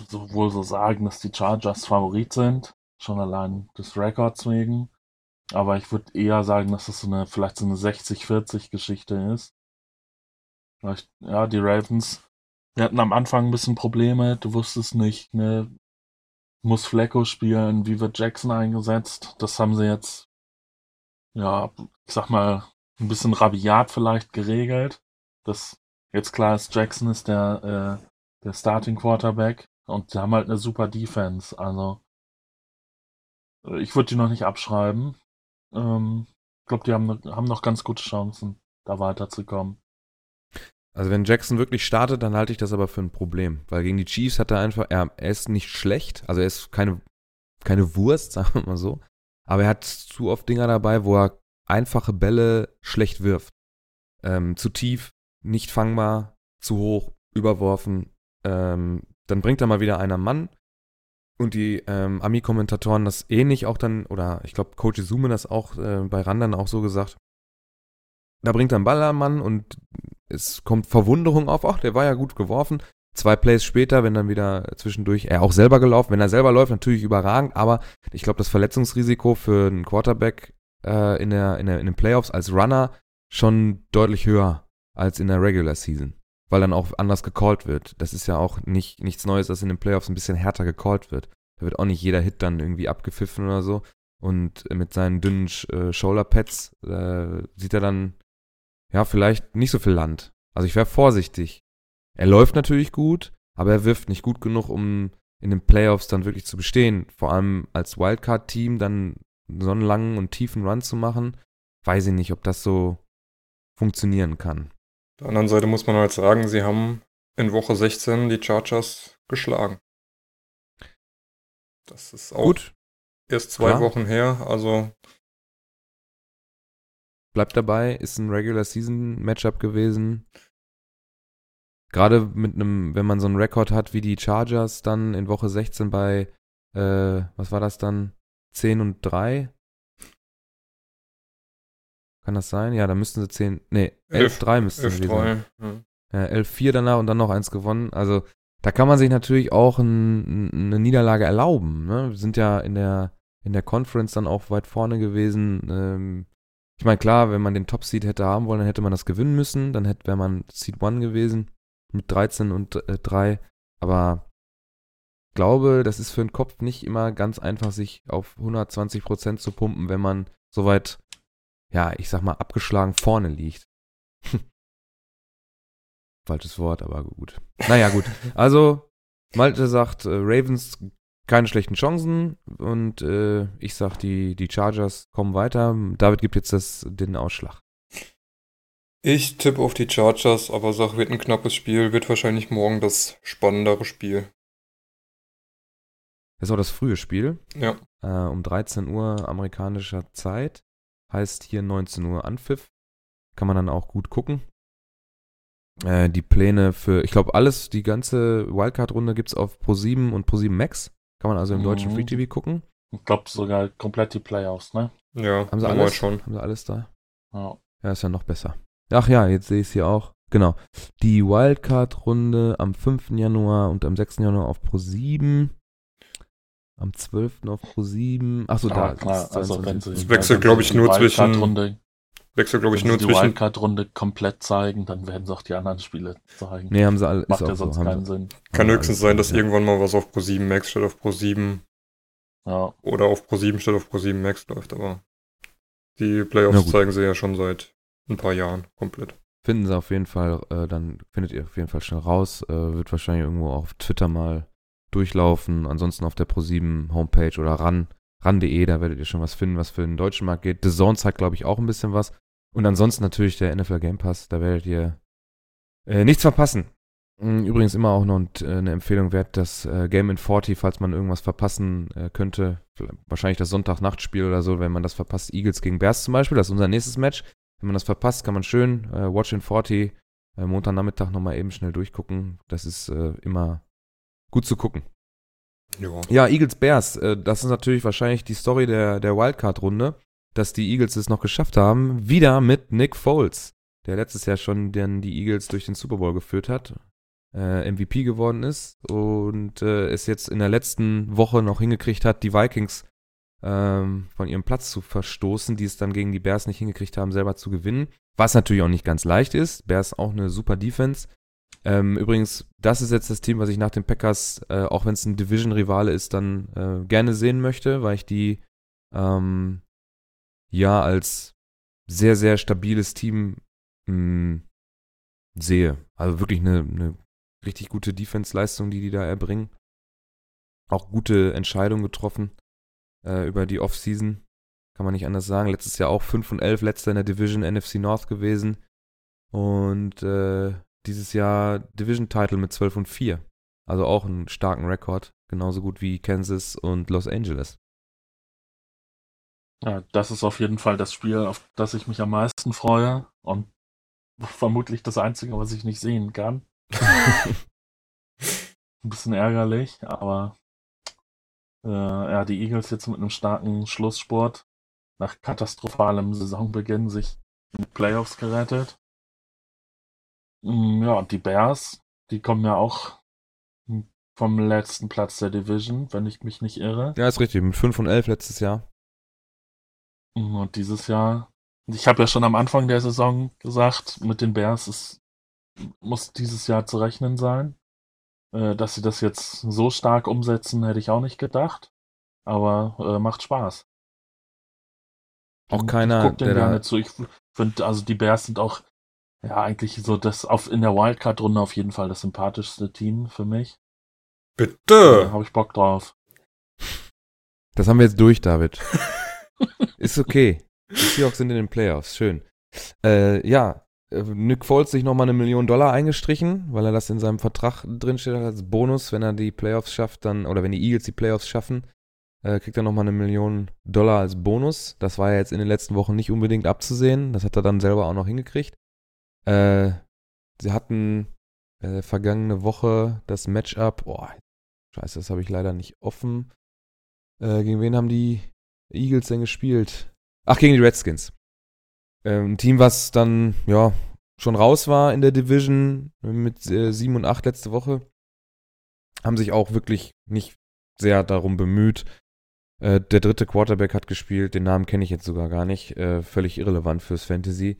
sowohl so sagen, dass die Chargers Favorit sind, schon allein des Records wegen. Aber ich würde eher sagen, dass es so eine, vielleicht so eine 60-40 Geschichte ist. Ja, die Ravens, wir hatten am Anfang ein bisschen Probleme, du wusstest nicht, ne, muss Flecko spielen, wie wird Jackson eingesetzt? Das haben sie jetzt, ja, ich sag mal, ein bisschen rabiat vielleicht geregelt. Das jetzt klar ist, Jackson ist der, äh, der Starting Quarterback und sie haben halt eine super Defense. Also ich würde die noch nicht abschreiben. Ähm, ich glaube, die haben, haben noch ganz gute Chancen, da weiterzukommen. Also wenn Jackson wirklich startet, dann halte ich das aber für ein Problem. Weil gegen die Chiefs hat er einfach, er, er ist nicht schlecht, also er ist keine, keine Wurst, sagen wir mal so. Aber er hat zu oft Dinger dabei, wo er einfache Bälle schlecht wirft. Ähm, zu tief, nicht fangbar, zu hoch, überworfen. Ähm, dann bringt er mal wieder einer Mann. Und die ähm, Ami-Kommentatoren das ähnlich auch dann, oder ich glaube, Coach Izume das auch äh, bei Randern auch so gesagt. Da bringt er einen Ball am Mann und es kommt Verwunderung auf, ach, der war ja gut geworfen. Zwei Plays später, wenn dann wieder zwischendurch er auch selber gelaufen, wenn er selber läuft, natürlich überragend, aber ich glaube, das Verletzungsrisiko für einen Quarterback äh, in, der, in, der, in den Playoffs als Runner schon deutlich höher als in der Regular Season, weil dann auch anders gecallt wird. Das ist ja auch nicht, nichts Neues, dass in den Playoffs ein bisschen härter gecallt wird. Da wird auch nicht jeder Hit dann irgendwie abgepfiffen oder so. Und mit seinen dünnen äh, Shoulder-Pads äh, sieht er dann ja, vielleicht nicht so viel Land. Also ich wäre vorsichtig. Er läuft natürlich gut, aber er wirft nicht gut genug, um in den Playoffs dann wirklich zu bestehen. Vor allem als Wildcard-Team dann so einen langen und tiefen Run zu machen, weiß ich nicht, ob das so funktionieren kann. Auf der anderen Seite muss man halt sagen, sie haben in Woche 16 die Chargers geschlagen. Das ist auch Gut. erst zwei Klar. Wochen her, also bleibt dabei, ist ein Regular Season Matchup gewesen. Gerade mit einem, wenn man so einen Rekord hat wie die Chargers dann in Woche 16 bei, äh, was war das dann? 10 und 3? Kann das sein? Ja, da müssten sie 10, nee, 11, 3 müssten 11, sie 3, ja. ja 11, 4 danach und dann noch eins gewonnen. Also, da kann man sich natürlich auch ein, eine Niederlage erlauben. Ne? Wir sind ja in der, in der Conference dann auch weit vorne gewesen. Ähm, ich meine, klar, wenn man den Top-Seed hätte haben wollen, dann hätte man das gewinnen müssen. Dann hätte, wäre man Seed 1 gewesen mit 13 und äh, 3. Aber ich glaube, das ist für den Kopf nicht immer ganz einfach, sich auf 120% zu pumpen, wenn man soweit, ja, ich sag mal, abgeschlagen vorne liegt. Falsches Wort, aber gut. Naja, gut. Also, Malte sagt, äh, Ravens keine schlechten Chancen und äh, ich sag, die, die Chargers kommen weiter. David gibt jetzt das, den Ausschlag. Ich tippe auf die Chargers, aber sag, wird ein knappes Spiel, wird wahrscheinlich morgen das spannendere Spiel. Das ist auch das frühe Spiel. Ja. Äh, um 13 Uhr amerikanischer Zeit. Heißt hier 19 Uhr Anpfiff. Kann man dann auch gut gucken. Äh, die Pläne für, ich glaube, alles, die ganze Wildcard-Runde gibt es auf Pro7 und Pro7 Max. Kann man also im deutschen mhm. Free TV gucken. Ich glaube sogar komplett die Playoffs, ne? Ja, haben sie alles schon. Haben sie alles da? Ja. Ja, ist ja noch besser. Ach ja, jetzt sehe ich es hier auch. Genau. Die Wildcard-Runde am 5. Januar und am 6. Januar auf Pro 7. Am 12. auf Pro 7. Achso, ah, da. Klar, also wenn sie, wechselt, glaube ich, nur zwischen. Wechselt, glaube ich, nur die zwischen. die Wildcard-Runde komplett zeigen, dann werden sie auch die anderen Spiele zeigen. Nee, haben sie alle. Macht ja sonst so, keinen Sinn. Kann höchstens sein, dass ja. irgendwann mal was auf Pro 7 Max statt auf Pro 7. Ja. Oder auf Pro 7 statt auf Pro 7 Max läuft, aber die Playoffs zeigen sie ja schon seit ein paar Jahren komplett. Finden sie auf jeden Fall, äh, dann findet ihr auf jeden Fall schnell raus. Äh, wird wahrscheinlich irgendwo auf Twitter mal durchlaufen. Ansonsten auf der Pro7 Homepage oder ran, ran.de, da werdet ihr schon was finden, was für den deutschen Markt geht. The Zone zeigt, glaube ich, auch ein bisschen was. Und ansonsten natürlich der NFL Game Pass, da werdet ihr äh, nichts verpassen. Hm, übrigens immer auch noch äh, eine Empfehlung wert, das äh, Game in 40, falls man irgendwas verpassen äh, könnte. Wahrscheinlich das Sonntagnachtspiel oder so, wenn man das verpasst. Eagles gegen Bears zum Beispiel, das ist unser nächstes Match. Wenn man das verpasst, kann man schön äh, Watch in 40 äh, Montagnachmittag nochmal eben schnell durchgucken. Das ist äh, immer gut zu gucken. Ja, ja Eagles Bears, äh, das ist natürlich wahrscheinlich die Story der, der Wildcard-Runde dass die Eagles es noch geschafft haben, wieder mit Nick Foles. der letztes Jahr schon dann die Eagles durch den Super Bowl geführt hat, äh, MVP geworden ist und äh, es jetzt in der letzten Woche noch hingekriegt hat, die Vikings ähm, von ihrem Platz zu verstoßen, die es dann gegen die Bears nicht hingekriegt haben, selber zu gewinnen. Was natürlich auch nicht ganz leicht ist. Bears auch eine super Defense. Ähm, übrigens, das ist jetzt das Team, was ich nach den Packers, äh, auch wenn es ein Division-Rivale ist, dann äh, gerne sehen möchte, weil ich die ähm, ja als sehr, sehr stabiles Team mh, hm, sehe. Also wirklich eine, eine richtig gute Defense-Leistung, die die da erbringen. Auch gute Entscheidungen getroffen äh, über die Offseason. Kann man nicht anders sagen. Letztes Jahr auch 5 und 11, letzter in der Division NFC North gewesen. Und äh, dieses Jahr Division Title mit 12 und 4. Also auch einen starken Rekord. Genauso gut wie Kansas und Los Angeles. Ja, das ist auf jeden Fall das Spiel, auf das ich mich am meisten freue. Und vermutlich das einzige, was ich nicht sehen kann. Ein bisschen ärgerlich, aber äh, ja, die Eagles jetzt mit einem starken Schlusssport nach katastrophalem Saisonbeginn sich in die Playoffs gerettet. Mm, ja, und die Bears, die kommen ja auch vom letzten Platz der Division, wenn ich mich nicht irre. Ja, ist richtig, mit 5 und 11 letztes Jahr. Und dieses Jahr, ich habe ja schon am Anfang der Saison gesagt, mit den Bears ist, muss dieses Jahr zu rechnen sein. Äh, dass sie das jetzt so stark umsetzen, hätte ich auch nicht gedacht. Aber äh, macht Spaß. Auch keiner, ich guck der gerne zu. Ich finde, also die Bears sind auch ja eigentlich so das auf in der Wildcard-Runde auf jeden Fall das sympathischste Team für mich. Bitte. Da habe ich Bock drauf. Das haben wir jetzt durch, David. Ist okay. Die Seahawks sind in den Playoffs. Schön. Äh, ja, äh, Nick Foles sich nochmal eine Million Dollar eingestrichen, weil er das in seinem Vertrag drinsteht als Bonus, wenn er die Playoffs schafft, dann, oder wenn die Eagles die Playoffs schaffen, äh, kriegt er nochmal eine Million Dollar als Bonus. Das war ja jetzt in den letzten Wochen nicht unbedingt abzusehen. Das hat er dann selber auch noch hingekriegt. Äh, sie hatten äh, vergangene Woche das Matchup, boah, scheiße, das habe ich leider nicht offen. Äh, gegen wen haben die Eagles denn gespielt? Ach, gegen die Redskins. Ähm, ein Team, was dann, ja, schon raus war in der Division mit äh, 7 und 8 letzte Woche, haben sich auch wirklich nicht sehr darum bemüht. Äh, der dritte Quarterback hat gespielt, den Namen kenne ich jetzt sogar gar nicht, äh, völlig irrelevant fürs Fantasy.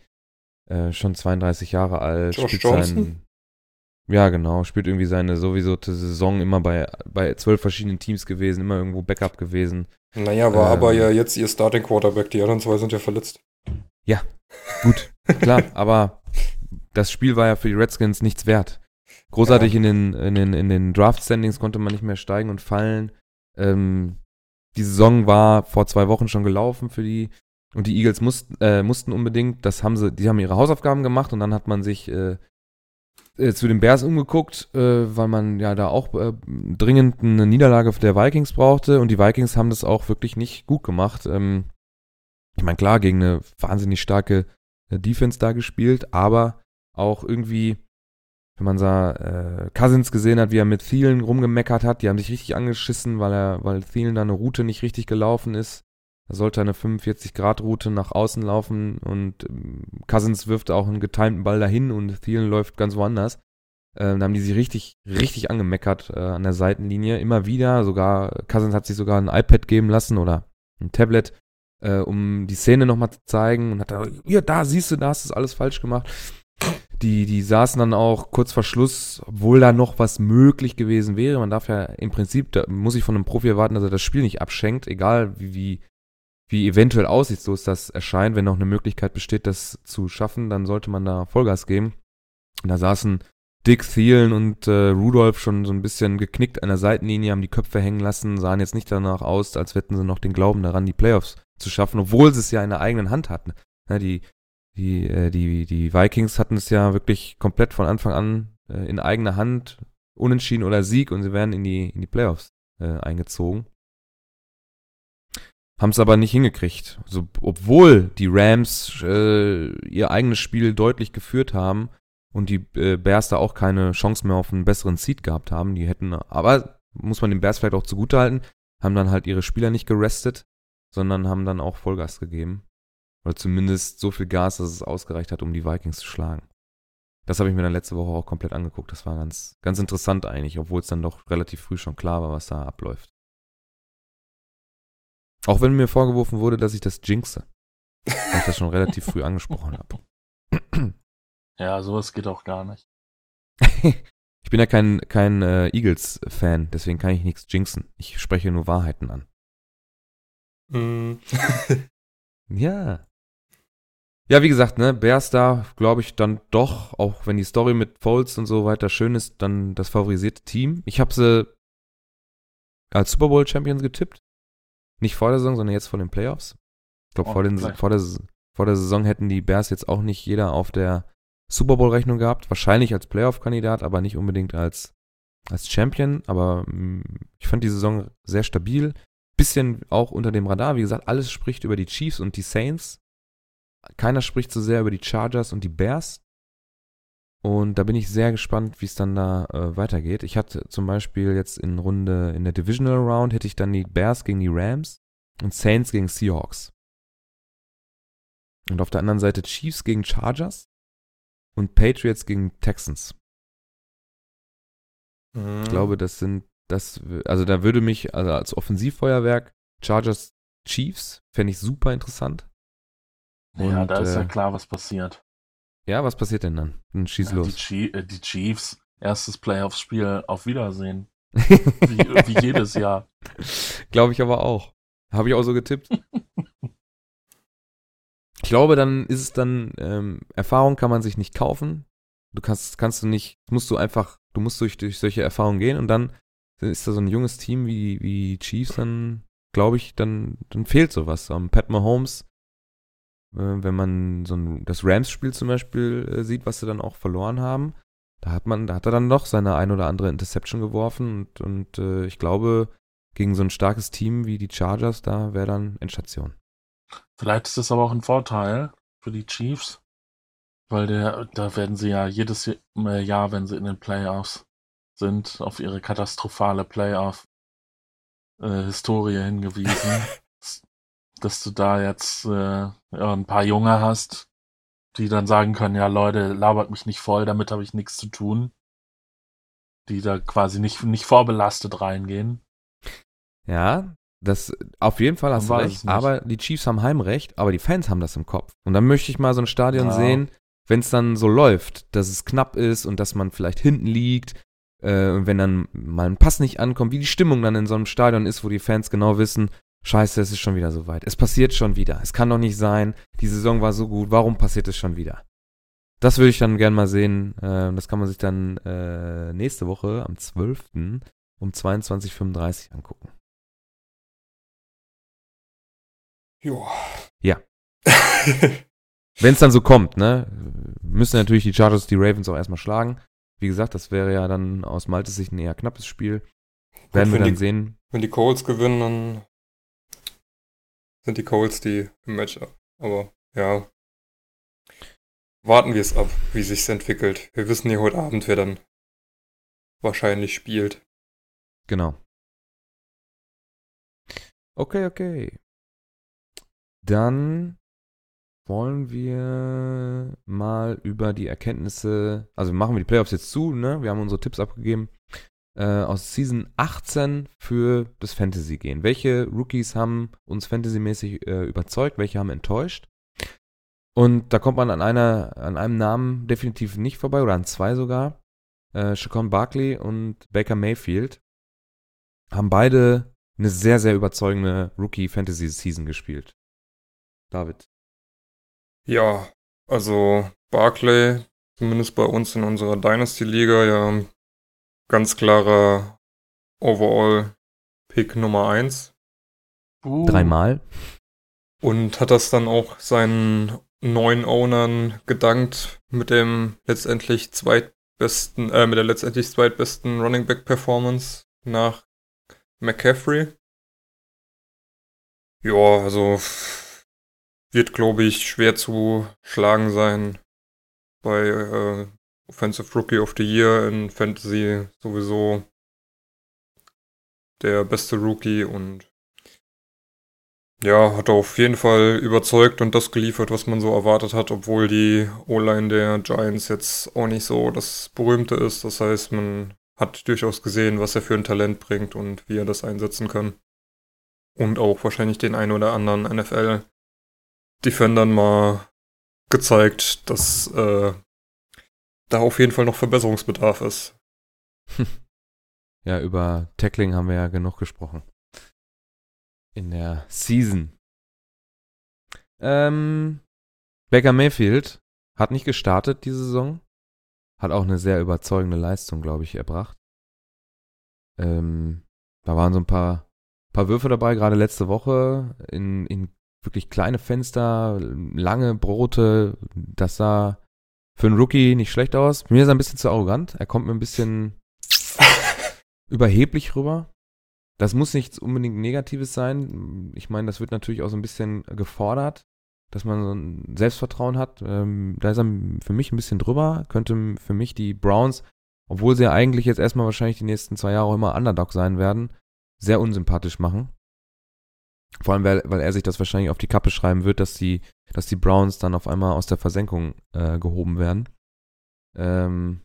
Äh, schon 32 Jahre alt, Josh spielt Johnson? seinen, ja genau, spielt irgendwie seine sowieso Saison immer bei, bei zwölf verschiedenen Teams gewesen, immer irgendwo Backup gewesen. Naja, war Ähm. aber ja jetzt ihr Starting Quarterback. Die anderen zwei sind ja verletzt. Gut, klar, aber das Spiel war ja für die Redskins nichts wert. Großartig Ja. in den, in den, in den Draft-Standings konnte man nicht mehr steigen und fallen. Ähm, die Saison war vor zwei Wochen schon gelaufen für die und die Eagles mussten, äh, mussten unbedingt, das haben sie, die haben ihre Hausaufgaben gemacht und dann hat man sich äh, äh, zu den Bears umgeguckt, äh, weil man ja da auch äh, dringend eine Niederlage der Vikings brauchte und die Vikings haben das auch wirklich nicht gut gemacht. Ähm, ich meine, klar, gegen eine wahnsinnig starke äh, Defense da gespielt, aber auch irgendwie, wenn man sah, äh, Cousins gesehen hat, wie er mit Thielen rumgemeckert hat, die haben sich richtig angeschissen, weil er, weil Thielen da eine Route nicht richtig gelaufen ist. Er sollte eine 45-Grad-Route nach außen laufen und ähm, Cousins wirft auch einen getimten Ball dahin und Thielen läuft ganz woanders. Ähm, da haben die sich richtig, richtig angemeckert äh, an der Seitenlinie. Immer wieder, sogar, Cousins hat sich sogar ein iPad geben lassen oder ein Tablet, äh, um die Szene nochmal zu zeigen und hat da, ja, da siehst du, da hast du alles falsch gemacht. Die, die saßen dann auch kurz vor Schluss, obwohl da noch was möglich gewesen wäre. Man darf ja im Prinzip, da muss ich von einem Profi erwarten, dass er das Spiel nicht abschenkt, egal wie, wie, wie eventuell aussichtslos das erscheint. Wenn noch eine Möglichkeit besteht, das zu schaffen, dann sollte man da Vollgas geben. Und da saßen Dick Thielen und äh, Rudolph schon so ein bisschen geknickt an der Seitenlinie, haben die Köpfe hängen lassen, sahen jetzt nicht danach aus, als hätten sie noch den Glauben daran, die Playoffs zu schaffen, obwohl sie es ja in der eigenen Hand hatten. Ja, die, die, äh, die, die Vikings hatten es ja wirklich komplett von Anfang an äh, in eigener Hand, unentschieden oder Sieg und sie werden in die, in die Playoffs äh, eingezogen. Haben es aber nicht hingekriegt. So, obwohl die Rams äh, ihr eigenes Spiel deutlich geführt haben und die äh, Bears da auch keine Chance mehr auf einen besseren Seed gehabt haben. Die hätten, aber muss man den Bears vielleicht auch zugutehalten, haben dann halt ihre Spieler nicht gerestet, sondern haben dann auch Vollgas gegeben. Oder zumindest so viel Gas, dass es ausgereicht hat, um die Vikings zu schlagen. Das habe ich mir dann letzte Woche auch komplett angeguckt. Das war ganz, ganz interessant eigentlich, obwohl es dann doch relativ früh schon klar war, was da abläuft. Auch wenn mir vorgeworfen wurde, dass ich das jinxe. Weil ich das schon relativ früh angesprochen habe. Ja, sowas geht auch gar nicht. ich bin ja kein, kein äh, Eagles-Fan, deswegen kann ich nichts jinxen. Ich spreche nur Wahrheiten an. Mm. Ja. Ja, wie gesagt, ne, Bears da, glaube ich, dann doch, auch wenn die Story mit Foles und so weiter schön ist, dann das favorisierte Team. Ich habe sie als Super Bowl Champions getippt. Nicht vor der Saison, sondern jetzt vor den Playoffs. Ich glaube, Oh, vor, den- vor, der, vor der Saison hätten die Bears jetzt auch nicht jeder auf der Super Bowl Rechnung gehabt. Wahrscheinlich als Playoff-Kandidat, aber nicht unbedingt als, als Champion. Aber mh, ich fand die Saison sehr stabil. Bisschen auch unter dem Radar. Wie gesagt, alles spricht über die Chiefs und die Saints. Keiner spricht so sehr über die Chargers und die Bears. Und da bin ich sehr gespannt, wie es dann da äh, weitergeht. Ich hatte zum Beispiel jetzt in Runde, in der Divisional Round, hätte ich dann die Bears gegen die Rams und Saints gegen Seahawks. Und auf der anderen Seite Chiefs gegen Chargers und Patriots gegen Texans. Mhm. Ich glaube, das sind, das, also da würde mich, also als Offensivfeuerwerk, Chargers Chiefs, fände ich super interessant. ja, Und, da ist ja äh, klar, was passiert. Ja, was passiert denn dann? Dann schieß Ja, die, los. Chie- äh, die Chiefs, erstes Playoffs-Spiel, auf Wiedersehen. Wie, wie jedes Jahr. Glaube ich aber auch. Habe ich auch so getippt. ich glaube, dann ist es dann, ähm, Erfahrung kann man sich nicht kaufen. Du kannst, kannst du nicht, musst du einfach, du musst durch, durch solche Erfahrungen gehen und dann ist da so ein junges Team wie, wie die Chiefs, dann glaube ich, dann, dann fehlt sowas. Um, Pat Mahomes, äh, wenn man so ein, das Rams-Spiel zum Beispiel äh, sieht, was sie dann auch verloren haben, da hat man, da hat er dann doch seine ein oder andere Interception geworfen und, und äh, ich glaube, gegen so ein starkes Team wie die Chargers, da wäre dann Endstation. Vielleicht ist das aber auch ein Vorteil für die Chiefs, weil der, da werden sie ja jedes äh, Jahr, wenn sie in den Playoffs sind, auf ihre katastrophale Playoff-Historie hingewiesen, dass du da jetzt äh, ja, ein paar Junge hast, die dann sagen können, ja Leute, labert mich nicht voll, damit habe ich nichts zu tun. Die da quasi nicht, nicht vorbelastet reingehen. Ja, das auf jeden Fall hast du recht, aber die Chiefs haben Heimrecht, aber die Fans haben das im Kopf. Und dann möchte ich mal so ein Stadion Ja. sehen, wenn es dann so läuft, dass es knapp ist und dass man vielleicht hinten liegt, äh, und wenn dann mal ein Pass nicht ankommt, wie die Stimmung dann in so einem Stadion ist, wo die Fans genau wissen, scheiße, es ist schon wieder so weit. Es passiert schon wieder. Es kann doch nicht sein. Die Saison war so gut. Warum passiert es schon wieder? Das würde ich dann gerne mal sehen. Äh, das kann man sich dann äh, nächste Woche am 12. um 22.35 Uhr angucken. Ja. Ja. Wenn es dann so kommt, ne, müssen natürlich die Chargers die Ravens auch erstmal schlagen. Wie gesagt, das wäre ja dann aus Maltes Sicht ein eher knappes Spiel. Werden wir dann die- sehen. Wenn die Colts gewinnen, dann sind die Colts die im Matchup. Aber ja. Warten wir es ab, wie sich's entwickelt. Wir wissen ja heute Abend, wer dann wahrscheinlich spielt. Genau. Okay, okay. Dann wollen wir mal über die Erkenntnisse, also machen wir die Playoffs jetzt zu, ne? Wir haben unsere Tipps abgegeben. Äh, aus Season 18 für das Fantasy gehen. Welche Rookies haben uns fantasymäßig äh, überzeugt, welche haben enttäuscht? Und da kommt man an einer, an einem Namen definitiv nicht vorbei, oder an zwei sogar. Äh, Shaquan Barkley und Baker Mayfield haben beide eine sehr, sehr überzeugende Rookie-Fantasy-Season gespielt. David. Ja, also Barclay, zumindest bei uns in unserer Dynasty-Liga, ja ganz klarer Overall-Pick Nummer 1. Uh, Dreimal. Und hat das dann auch seinen neuen Ownern gedankt mit dem letztendlich zweitbesten, äh, mit der letztendlich zweitbesten Running Back Performance nach McCaffrey. Ja, also wird, glaube ich, schwer zu schlagen sein bei äh, Offensive Rookie of the Year in Fantasy sowieso der beste Rookie und Ja, hat auf jeden Fall überzeugt und das geliefert, was man so erwartet hat, obwohl die O-Line der Giants jetzt auch nicht so das berühmte ist. Das heißt, man hat durchaus gesehen, was er für ein Talent bringt und wie er das einsetzen kann. Und auch wahrscheinlich den ein oder anderen NFL-Defendern mal gezeigt, dass äh, da auf jeden Fall noch Verbesserungsbedarf ist. Ja, über Tackling haben wir ja genug gesprochen. In der Season. Ähm, Baker Mayfield hat nicht gestartet diese Saison. Hat auch eine sehr überzeugende Leistung, glaube ich, erbracht. Ähm, da waren so ein paar, paar Würfe dabei, gerade letzte Woche, in, in wirklich kleine Fenster, lange Brote. Das sah für einen Rookie nicht schlecht aus. Mir ist er ein bisschen zu arrogant. Er kommt mir ein bisschen überheblich rüber. Das muss nichts unbedingt Negatives sein. Ich meine, das wird natürlich auch so ein bisschen gefordert, dass man so ein Selbstvertrauen hat. Ähm, da ist er für mich ein bisschen drüber. Könnte für mich die Browns, obwohl sie ja eigentlich jetzt erstmal wahrscheinlich die nächsten zwei Jahre auch immer Underdog sein werden, sehr unsympathisch machen. Vor allem, weil, weil er sich das wahrscheinlich auf die Kappe schreiben wird, dass die, dass die Browns dann auf einmal aus der Versenkung äh, gehoben werden. Ähm,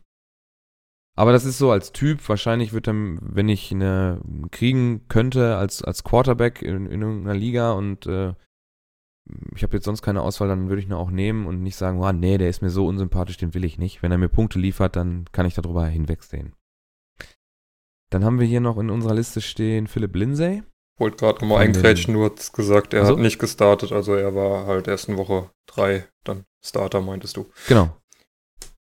aber das ist so als Typ, wahrscheinlich wird er, wenn ich eine kriegen könnte als, als Quarterback in, in irgendeiner Liga und äh, ich habe jetzt sonst keine Auswahl, dann würde ich ihn auch nehmen und nicht sagen, oh, nee, der ist mir so unsympathisch, den will ich nicht. Wenn er mir Punkte liefert, dann kann ich darüber hinwegsehen. Dann haben wir hier noch in unserer Liste stehen Philipp Lindsay. Wollte gerade nochmal eingrätschen, du hast gesagt, er Also? hat nicht gestartet, also er war halt erst in Woche drei dann Starter, meintest du. Genau.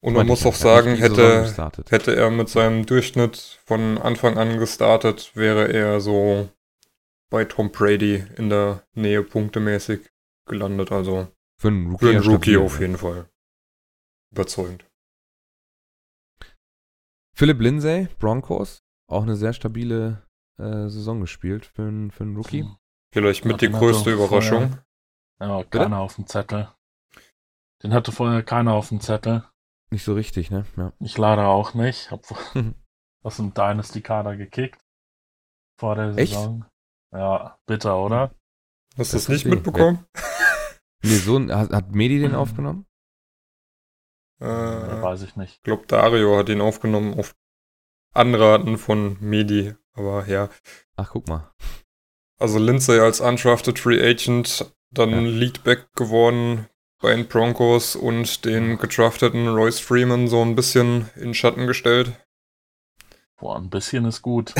Und man muss auch ja, sagen, hätte, hätte er mit seinem Durchschnitt von Anfang an gestartet, wäre er so bei Tom Brady in der Nähe punktemäßig gelandet. Also Für einen Rookie, für einen ja Rookie stabil, auf ne? jeden Fall. Überzeugend. Philipp Lindsay, Broncos, auch eine sehr stabile äh, Saison gespielt für einen, für einen Rookie. Vielleicht mit Ja, die größte er Überraschung. Ja, keiner auf dem Zettel. Den hatte vorher keiner auf dem Zettel. Nicht so richtig, ne? Ja. Ich leider auch nicht. Hab aus dem Dynasty-Kader gekickt. Vor der Echt? Saison. Ja, bitter, oder? Hast du Das das nicht mitbekommen? Nee, so hat, hat Medi den aufgenommen? Äh, Äh, weiß ich nicht. ich glaube, Dario hat ihn aufgenommen auf Anraten von Medi. Aber ja, Ach, guck mal. also Lindsay als undrafted Free Agent, dann Ja. Leadback geworden bei den Broncos und den gedrafteten Royce Freeman so ein bisschen in Schatten gestellt. Boah, ein bisschen ist gut.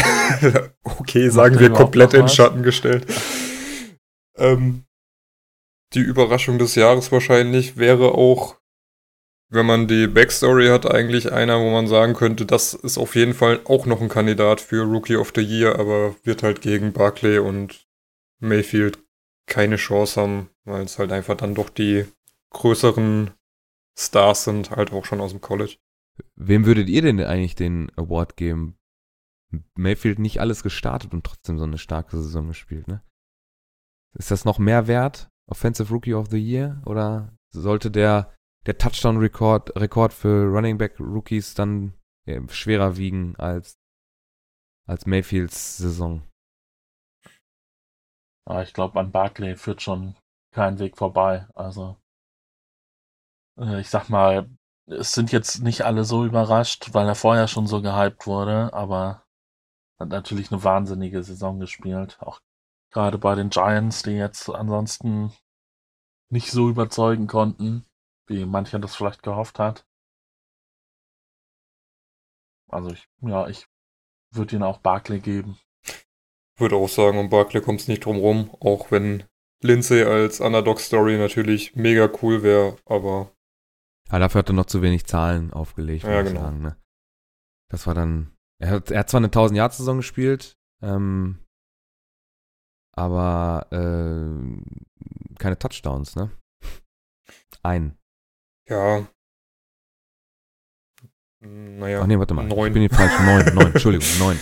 okay, sagen wir komplett in? Schatten gestellt. ähm, die Überraschung des Jahres wahrscheinlich wäre auch, wenn man die Backstory hat, eigentlich einer, wo man sagen könnte, das ist auf jeden Fall auch noch ein Kandidat für Rookie of the Year, aber wird halt gegen Barclay und Mayfield keine Chance haben, weil es halt einfach dann doch die größeren Stars sind, halt auch schon aus dem College. Wem würdet ihr denn eigentlich den Award geben? Mayfield nicht alles gestartet und trotzdem so eine starke Saison gespielt, ne? Ist das noch mehr wert? Offensive Rookie of the Year? Oder sollte der, der Touchdown-Rekord Rekord für Running Back Rookies dann äh, schwerer wiegen als, als Mayfields Saison? Aber ich glaube, an Barclay führt schon kein Weg vorbei. Also, äh, ich sag mal, es sind jetzt nicht alle so überrascht, weil er vorher schon so gehypt wurde, aber hat natürlich eine wahnsinnige Saison gespielt. Auch gerade bei den Giants, die jetzt ansonsten nicht so überzeugen konnten, wie mancher das vielleicht gehofft hat. Also ich, ja, ich würde ihn auch Barclay geben. würde auch sagen, um Barkley kommt es nicht drum rum, auch wenn Lindsay als Underdog-Story natürlich mega cool wäre, aber Ja, dafür hat er noch zu wenig Zahlen aufgelegt, Ja, würde ich genau. sagen, ne? Das war dann, er hat, er hat zwar eine 1000-Jahr-Saison gespielt, ähm, aber äh, keine Touchdowns, ne? Ein. Ja. Naja, Ach nee, warte mal. neun. Ich bin hier falsch. Neun, neun, Entschuldigung, neun.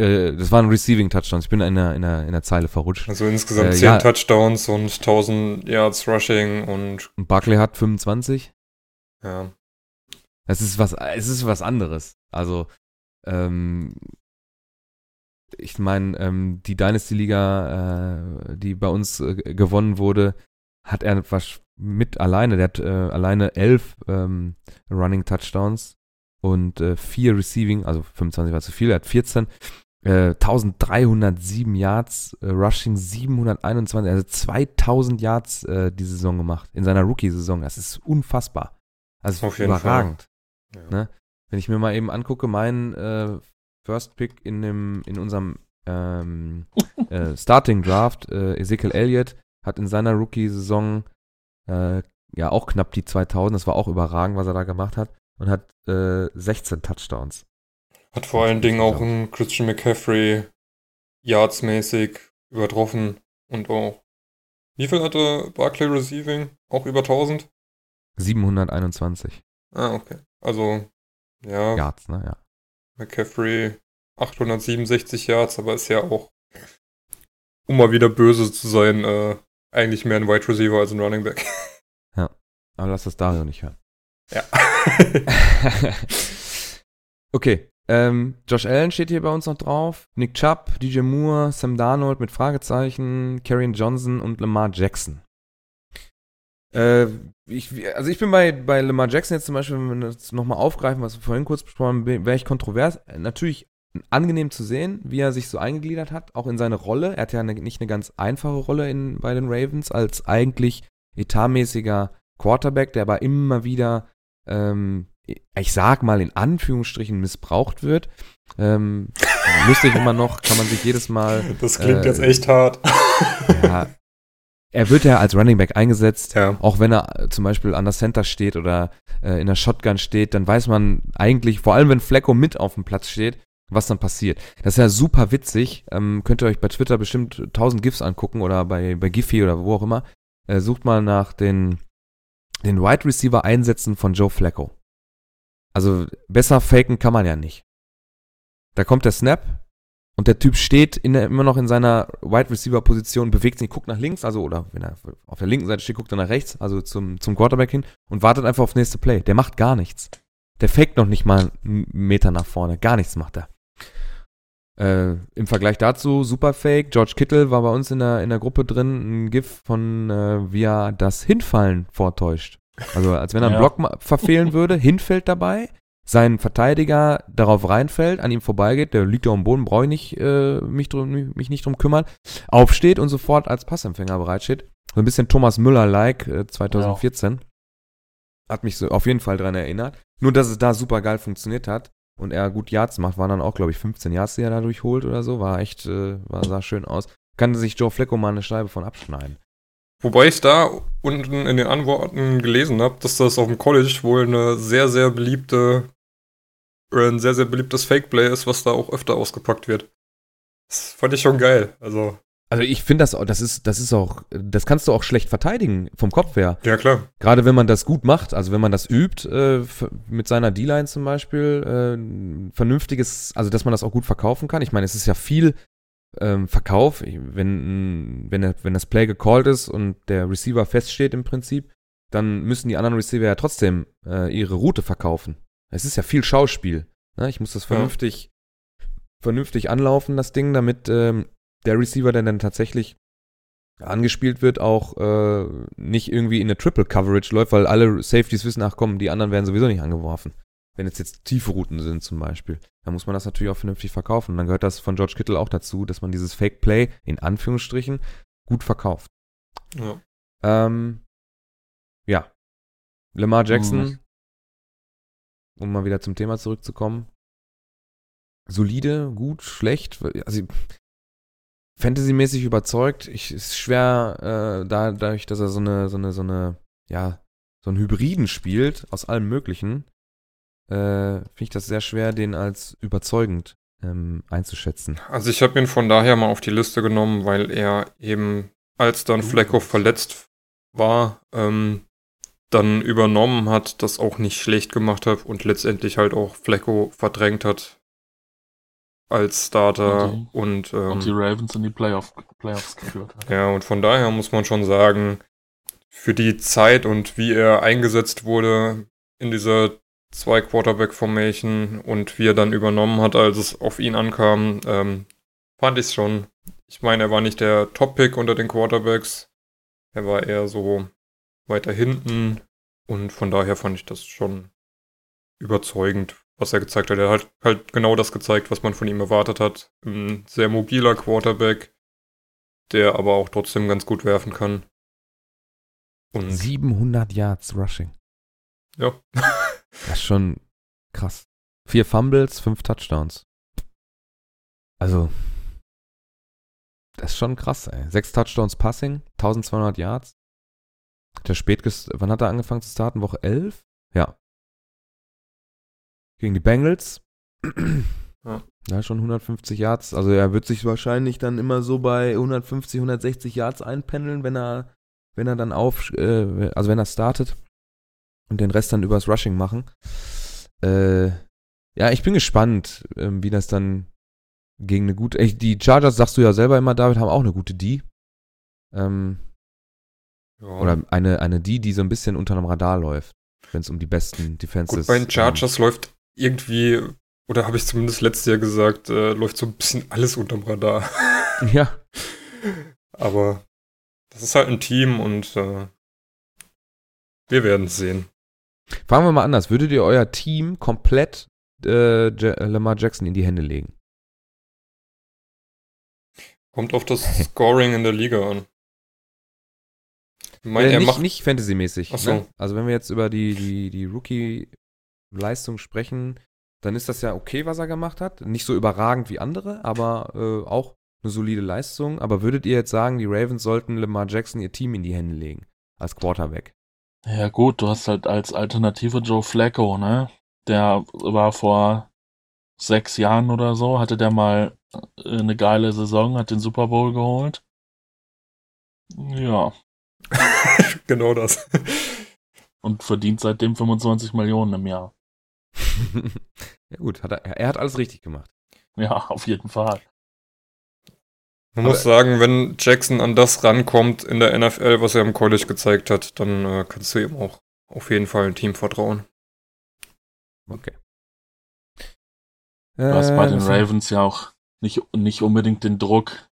Äh, Das war ein Receiving Touchdown. Ich bin in der, in der, in der Zeile verrutscht. Also insgesamt Äh, 10 ja. Touchdowns und 1000 Yards Rushing und Und Barkley hat 25. ja. Es ist was, es ist was anderes. Also, ähm, ich meine, ähm, die Dynasty-Liga, äh, die bei uns äh, gewonnen wurde, hat er was mit alleine, der hat äh, alleine elf ähm, Running Touchdowns und äh, vier Receiving, also 25 war zu viel, er hat 14, äh, 1307 Yards, äh, Rushing 721, also 2000 Yards äh, die Saison gemacht, in seiner Rookie-Saison, das ist unfassbar. Also Auf überragend. Ja. Ne? Wenn ich mir mal eben angucke, mein äh, First Pick in, dem, in unserem ähm, äh, Starting Draft, äh, Ezekiel Elliott, hat in seiner Rookie-Saison äh, ja auch knapp die 2000, das war auch überragend, was er da gemacht hat, und hat äh, 16 Touchdowns. Hat vor allen Dingen auch einen Christian McCaffrey yardsmäßig übertroffen und auch. Wie viel hatte Barclay Receiving? Auch über 1000? 721 Ah, okay. Also, ja, Yards, ne? Ja. McCaffrey 867 Yards, aber ist ja auch, um mal wieder böse zu sein, äh, eigentlich mehr ein Wide Receiver als ein Running Back. Aber lass das Dario nicht hören. Ja. okay. Ähm, Josh Allen steht hier bei uns noch drauf. Nick Chubb, DJ Moore, Sam Darnold mit Fragezeichen, Karrion Johnson und Lamar Jackson. Äh, ich, also ich bin bei, bei Lamar Jackson jetzt zum Beispiel, wenn wir das nochmal aufgreifen, was wir vorhin kurz besprochen haben, wäre ich kontrovers. Natürlich angenehm zu sehen, wie er sich so eingegliedert hat, auch in seine Rolle. Er hat ja eine, nicht eine ganz einfache Rolle in, bei den Ravens als eigentlich etatmäßiger Quarterback, der aber immer wieder, ähm, ich sag mal in Anführungsstrichen, missbraucht wird. Ähm, lustig immer noch, kann man sich jedes Mal. Das klingt Äh, jetzt echt hart. Ja, er wird ja als Running Back eingesetzt, Ja. auch wenn er zum Beispiel an der Center steht oder äh, in der Shotgun steht, dann weiß man eigentlich, vor allem wenn Flecko mit auf dem Platz steht, was dann passiert. Das ist ja super witzig. Ähm, könnt ihr euch bei Twitter bestimmt 1000 GIFs angucken oder bei, bei Giphy oder wo auch immer. Äh, sucht mal nach den, den Wide Receiver Einsätzen von Joe Flacco. Also besser faken kann man ja nicht. Da kommt der Snap und der Typ steht in immer noch in seiner Wide Receiver Position, bewegt sich, guckt nach links, also oder wenn er auf der linken Seite steht, guckt er nach rechts, also zum, zum Quarterback hin und wartet einfach aufs nächste Play. Der macht gar nichts. Der faked noch nicht mal einen Meter nach vorne. Gar nichts macht er. Äh, Im Vergleich dazu, super Fake. George Kittle war bei uns in der, in der Gruppe drin, ein GIF von, äh, wie er das Hinfallen vortäuscht. Also als wenn er einen Ja. Block verfehlen würde, hinfällt dabei, sein Verteidiger darauf reinfällt, an ihm vorbeigeht, der liegt da am Boden, brauche ich nicht, äh, mich, drum, mich nicht drum kümmern, aufsteht und sofort als Passempfänger bereitsteht. So ein bisschen Thomas Müller-like äh, 2014. Hat mich so auf jeden Fall dran erinnert. Nur, dass es da super geil funktioniert hat und er gut Yards macht, waren dann auch, glaube ich, 15 Yards, die er da durchholt oder so. War echt, äh, war, sah schön aus. Kann sich Joe Flecko mal eine Scheibe von abschneiden. Wobei ich da unten in den Antworten gelesen habe, dass das auf dem College wohl eine sehr, sehr beliebte, oder ein sehr, sehr beliebtes Fake-Play ist, was da auch öfter ausgepackt wird. Das fand ich schon geil. Also, Also ich finde das, auch- das ist, das ist auch, das kannst du auch schlecht verteidigen vom Kopf her. ja klar. Gerade wenn man das gut macht, also wenn man das übt, äh, mit seiner D-Line zum Beispiel, äh, vernünftiges, also dass man das auch gut verkaufen kann. Ich meine, es ist ja viel ähm, Verkauf, wenn, wenn, wenn das Play gecallt ist und der Receiver feststeht im Prinzip, dann müssen die anderen Receiver ja trotzdem äh, ihre Route verkaufen. Es ist ja viel Schauspiel. Ne? Ich muss das Ja. vernünftig, vernünftig anlaufen, das Ding, damit ähm, der Receiver, der dann tatsächlich angespielt wird, auch äh, nicht irgendwie in eine Triple Coverage läuft, weil alle Safeties wissen, ach komm, die anderen werden sowieso nicht angeworfen. Wenn es jetzt tiefe Routen sind zum Beispiel, dann muss man das natürlich auch vernünftig verkaufen. Und dann gehört das von George Kittle auch dazu, dass man dieses Fake Play in Anführungsstrichen gut verkauft. Ja. Ähm, ja. Lamar Jackson, um mal wieder zum Thema zurückzukommen. Solide, gut, schlecht. Also Fantasy-mäßig überzeugt. Ich ist schwer, äh, da, dadurch, dass er so eine, so eine, so eine, ja, so einen Hybriden spielt aus allem Möglichen, äh, finde ich das sehr schwer, den als überzeugend ähm, einzuschätzen. Also ich habe ihn von daher mal auf die Liste genommen, weil er eben, als dann Flecko verletzt war, ähm, dann übernommen hat, das auch nicht schlecht gemacht hat und letztendlich halt auch Flecko verdrängt hat als Starter Und und, ähm, Und die Ravens in die Playoff, Playoffs geführt hat. ja, und von daher muss man schon sagen, für die Zeit und wie er eingesetzt wurde in dieser zwei Quarterback Formation und wie er dann übernommen hat, als es auf ihn ankam, ähm, fand ich schon. Ich meine, er war nicht der Top-Pick unter den Quarterbacks. Er war eher so weiter hinten. Und von daher fand ich das schon überzeugend, was er gezeigt hat. Er hat halt genau das gezeigt, was man von ihm erwartet hat. Ein sehr mobiler Quarterback, der aber auch trotzdem ganz gut werfen kann. Und 700 Yards Rushing. Ja. das ist schon krass. Vier Fumbles, fünf Touchdowns. Also, das ist schon krass, ey. Sechs Touchdowns Passing, 1200 Yards. Der spät, wann hat er angefangen zu starten? Woche 11? Ja. Gegen die Bengals. Ja. ja, schon 150 Yards. Also er wird sich wahrscheinlich dann immer so bei 150, 160 Yards einpendeln, wenn er, wenn er dann auf, äh, also wenn er startet und den Rest dann übers Rushing machen. Äh, ja, ich bin gespannt, äh, wie das dann gegen eine gute. Die Chargers, sagst du ja selber immer, David, haben auch eine gute D. Ähm, ja. Oder eine, eine D, die so ein bisschen unter einem Radar läuft, wenn es um die besten Defenses geht. Bei den Chargers ähm, läuft irgendwie, oder habe ich zumindest letztes Jahr gesagt, äh, läuft so ein bisschen alles unterm Radar. ja. Aber das ist halt ein Team und äh, wir werden es sehen. Fangen wir mal anders. Würdet ihr euer Team komplett äh, Lamar Jackson in die Hände legen? Kommt auf das Scoring in der Liga an. Ich mein, äh, nicht, nicht Fantasy-mäßig. So. Ne? Also wenn wir jetzt über die, die, die Rookie-Leistung sprechen, dann ist das ja okay, was er gemacht hat. Nicht so überragend wie andere, aber äh, auch eine solide Leistung. Aber würdet ihr jetzt sagen, die Ravens sollten Lamar Jackson ihr Team in die Hände legen? Als Quarterback? Ja gut, du hast halt als Alternative Joe Flacco, ne? Der war vor sechs Jahren oder so, hatte der mal äh, eine geile Saison, hat den Super Bowl geholt. Ja. genau das. Und verdient seitdem 25 Millionen im Jahr. ja gut, hat er, er hat alles richtig gemacht. Ja, auf jeden Fall. Man Aber muss sagen, wenn Jackson an das rankommt in der NFL, was er im College gezeigt hat, dann äh, kannst du ihm auch auf jeden Fall ein Team vertrauen. Okay. Du hast bei den äh, Ravens ja auch nicht, nicht unbedingt den Druck,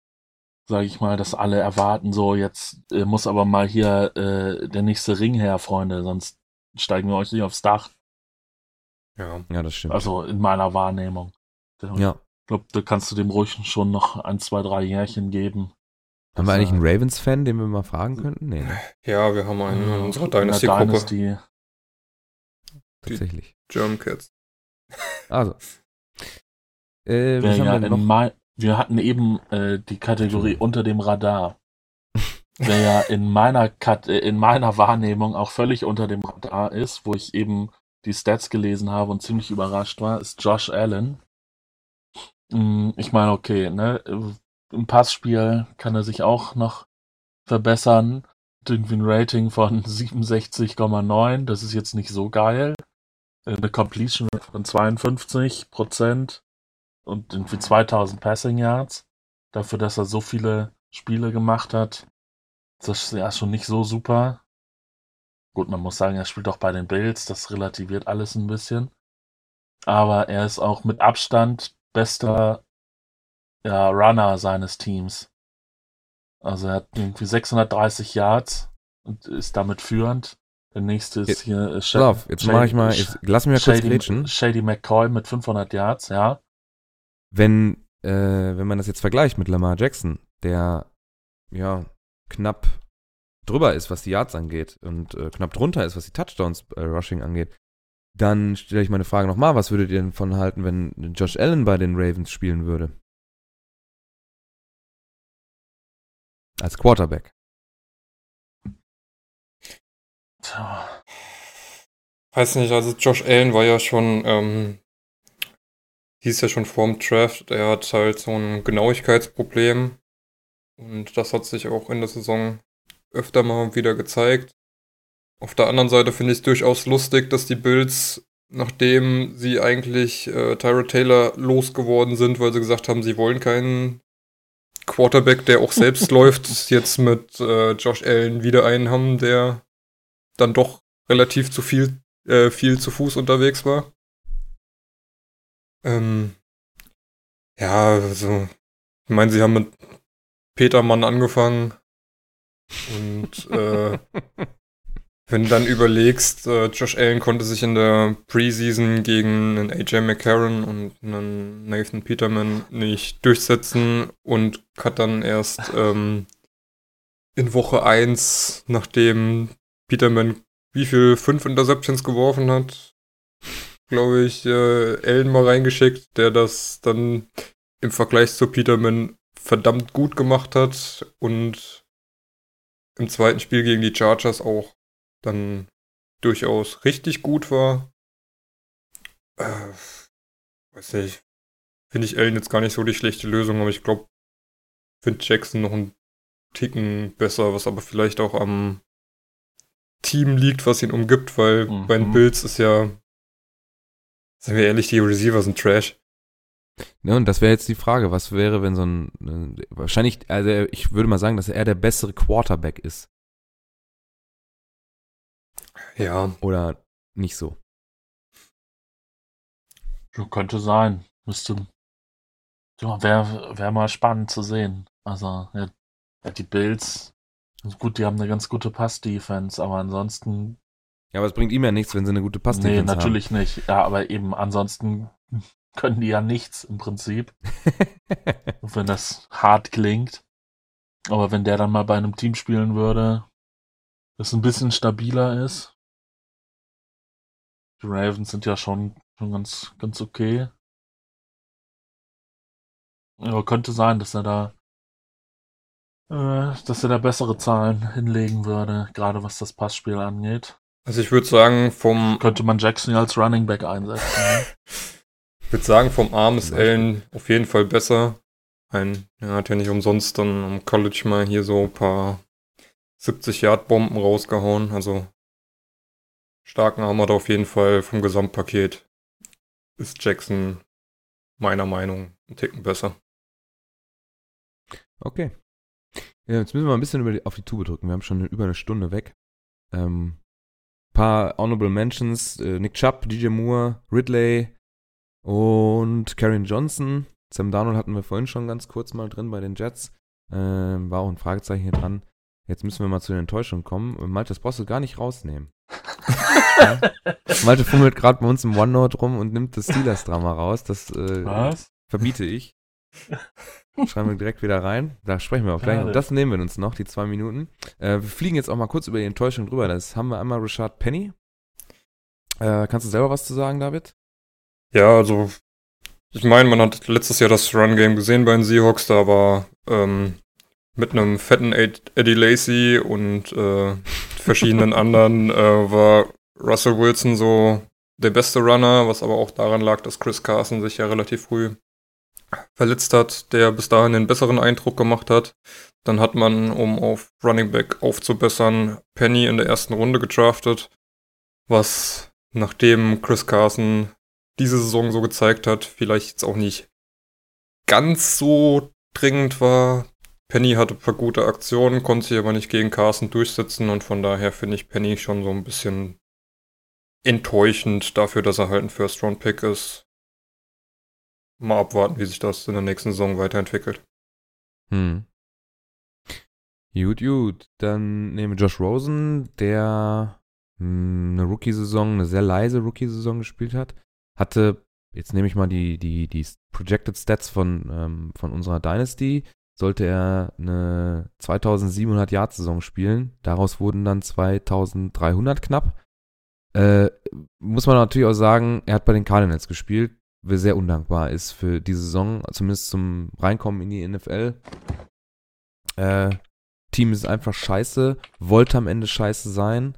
sage ich mal, dass alle erwarten, so jetzt äh, muss aber mal hier äh, der nächste Ring her, Freunde, sonst steigen wir euch nicht aufs Dach. Ja, ja das stimmt. Also in meiner Wahrnehmung. Ja. Ich glaube, da kannst du dem ruhig schon noch ein, zwei, drei Jährchen geben. Haben wir eigentlich einen Ravens-Fan, den wir mal fragen könnten? Nee. Ne? Ja, wir haben einen in unserer Dynasty-Gruppe. Dynasty. Tatsächlich. German Cats. Also, äh, was ja, wir, noch? wir hatten eben äh, die Kategorie unter dem Radar. Wer ja in meiner, Kat äh, in meiner Wahrnehmung auch völlig unter dem Radar ist, wo ich eben die Stats gelesen habe und ziemlich überrascht war, ist Josh Allen. Hm, ich meine, okay, ne, im Passspiel kann er sich auch noch verbessern. Irgendwie ein Rating von 67,9, das ist jetzt nicht so geil. Eine Completion von 52 Prozent und irgendwie 2000 Passing Yards. Dafür, dass er so viele Spiele gemacht hat. Das ist ja schon nicht so super. Gut, man muss sagen, er spielt auch bei den Bills. Das relativiert alles ein bisschen. Aber er ist auch mit Abstand bester ja, Runner seines Teams. Also er hat irgendwie 630 Yards und ist damit führend. Der nächste ist jetzt, hier äh, Shady, auf, jetzt mache ich mal, jetzt, lass mich mal kurz Shady, Shady McCoy mit 500 Yards, ja wenn, äh, wenn man das jetzt vergleicht mit Lamar Jackson, der ja knapp drüber ist, was die Yards angeht und äh, knapp drunter ist, was die Touchdowns äh, Rushing angeht, dann stelle ich meine Frage nochmal, was würdet ihr denn von halten, wenn Josh Allen bei den Ravens spielen würde? Als Quarterback. Weiß nicht, also Josh Allen war ja schon ähm, hieß ja schon vorm Draft, er hat halt so ein Genauigkeitsproblem. Und das hat sich auch in der Saison öfter mal wieder gezeigt. Auf der anderen Seite finde ich es durchaus lustig, dass die Bills, nachdem sie eigentlich äh, Tyra Taylor losgeworden sind, weil sie gesagt haben, sie wollen keinen Quarterback, der auch selbst läuft, jetzt mit äh, Josh Allen wieder einen haben, der dann doch relativ zu viel, äh, viel zu Fuß unterwegs war. Ähm, ja, also Ich meine, sie haben mit Petermann angefangen. Und äh, wenn du dann überlegst, äh, Josh Allen konnte sich in der Preseason gegen einen AJ McCarron und einen Nathan Peterman nicht durchsetzen und hat dann erst ähm, in Woche 1, nachdem Peterman wie viel fünf Interceptions geworfen hat, glaube ich, äh, Allen mal reingeschickt, der das dann im Vergleich zu Peterman verdammt gut gemacht hat und im zweiten Spiel gegen die Chargers auch dann durchaus richtig gut war. Äh, weiß nicht. Finde ich Allen jetzt gar nicht so die schlechte Lösung, aber ich glaube, finde Jackson noch einen Ticken besser, was aber vielleicht auch am Team liegt, was ihn umgibt, weil mhm. bei den Bills ist ja, sagen wir ehrlich, die Receiver sind Trash. Ja, und das wäre jetzt die Frage, was wäre, wenn so ein, äh, wahrscheinlich, also ich würde mal sagen, dass er der bessere Quarterback ist. Ja. Oder nicht so. Ja, könnte sein. Müsste. Ja, wäre wär mal spannend zu sehen. Also, ja, die Bills, gut, die haben eine ganz gute Pass-Defense, aber ansonsten. Ja, aber es bringt ihm ja nichts, wenn sie eine gute Pass-Defense haben. Nee, natürlich haben. nicht. Ja, aber eben ansonsten können die ja nichts im Prinzip. wenn das hart klingt. Aber wenn der dann mal bei einem Team spielen würde, das ein bisschen stabiler ist. Die Ravens sind ja schon, schon ganz, ganz okay. Aber könnte sein, dass er da äh, dass er da bessere Zahlen hinlegen würde, gerade was das Passspiel angeht. Also ich würde sagen, vom. Könnte man Jackson als Running Back einsetzen. Ich würde sagen, vom Arm ist Allen auf jeden Fall besser. Ein, er hat ja nicht umsonst dann am College mal hier so ein paar 70-Yard-Bomben rausgehauen. Also starken Arm hat auf jeden Fall vom Gesamtpaket. Ist Jackson meiner Meinung ein Ticken besser. Okay. Ja, jetzt müssen wir mal ein bisschen die, auf die Tube drücken. Wir haben schon über eine Stunde weg. Ähm, paar Honorable Mentions: äh, Nick Chubb, DJ Moore, Ridley und Karen Johnson. Sam Darnold hatten wir vorhin schon ganz kurz mal drin bei den Jets. Ähm, war auch ein Fragezeichen hier dran. Jetzt müssen wir mal zu den Enttäuschungen kommen. Malte, das brauchst du gar nicht rausnehmen. ja? Malte fummelt gerade bei uns im OneNote rum und nimmt das Steelers-Drama raus. Das äh, verbiete ich. Schreiben wir direkt wieder rein. Da sprechen wir auch gleich. Und das nehmen wir uns noch, die zwei Minuten. Äh, wir fliegen jetzt auch mal kurz über die Enttäuschung drüber. Das haben wir einmal Richard Penny. Äh, kannst du selber was zu sagen, David? Ja, also ich meine, man hat letztes Jahr das Run-Game gesehen bei den Seahawks. Da war ähm, mit einem fetten Eddie Lacey und äh, verschiedenen anderen äh, war Russell Wilson so der beste Runner, was aber auch daran lag, dass Chris Carson sich ja relativ früh verletzt hat, der bis dahin den besseren Eindruck gemacht hat. Dann hat man, um auf Running Back aufzubessern, Penny in der ersten Runde gedraftet, was nachdem Chris Carson diese Saison so gezeigt hat, vielleicht jetzt auch nicht ganz so dringend war. Penny hatte ein paar gute Aktionen, konnte sich aber nicht gegen Carson durchsetzen und von daher finde ich Penny schon so ein bisschen enttäuschend dafür, dass er halt ein First-Round-Pick ist mal abwarten, wie sich das in der nächsten Saison weiterentwickelt. Hm. Gut, gut. Dann nehmen wir Josh Rosen, der hm, eine Rookie-Saison, eine sehr leise Rookie-Saison gespielt hat. Hatte, jetzt nehme ich mal die, die, die Projected Stats von, ähm, von unserer Dynasty, sollte er eine 2700 Yard-Saison spielen. Daraus wurden dann 2300 knapp. Äh, muss man natürlich auch sagen, er hat bei den Cardinals gespielt sehr undankbar ist für die Saison, zumindest zum Reinkommen in die NFL. Äh, Team ist einfach scheiße, wollte am Ende scheiße sein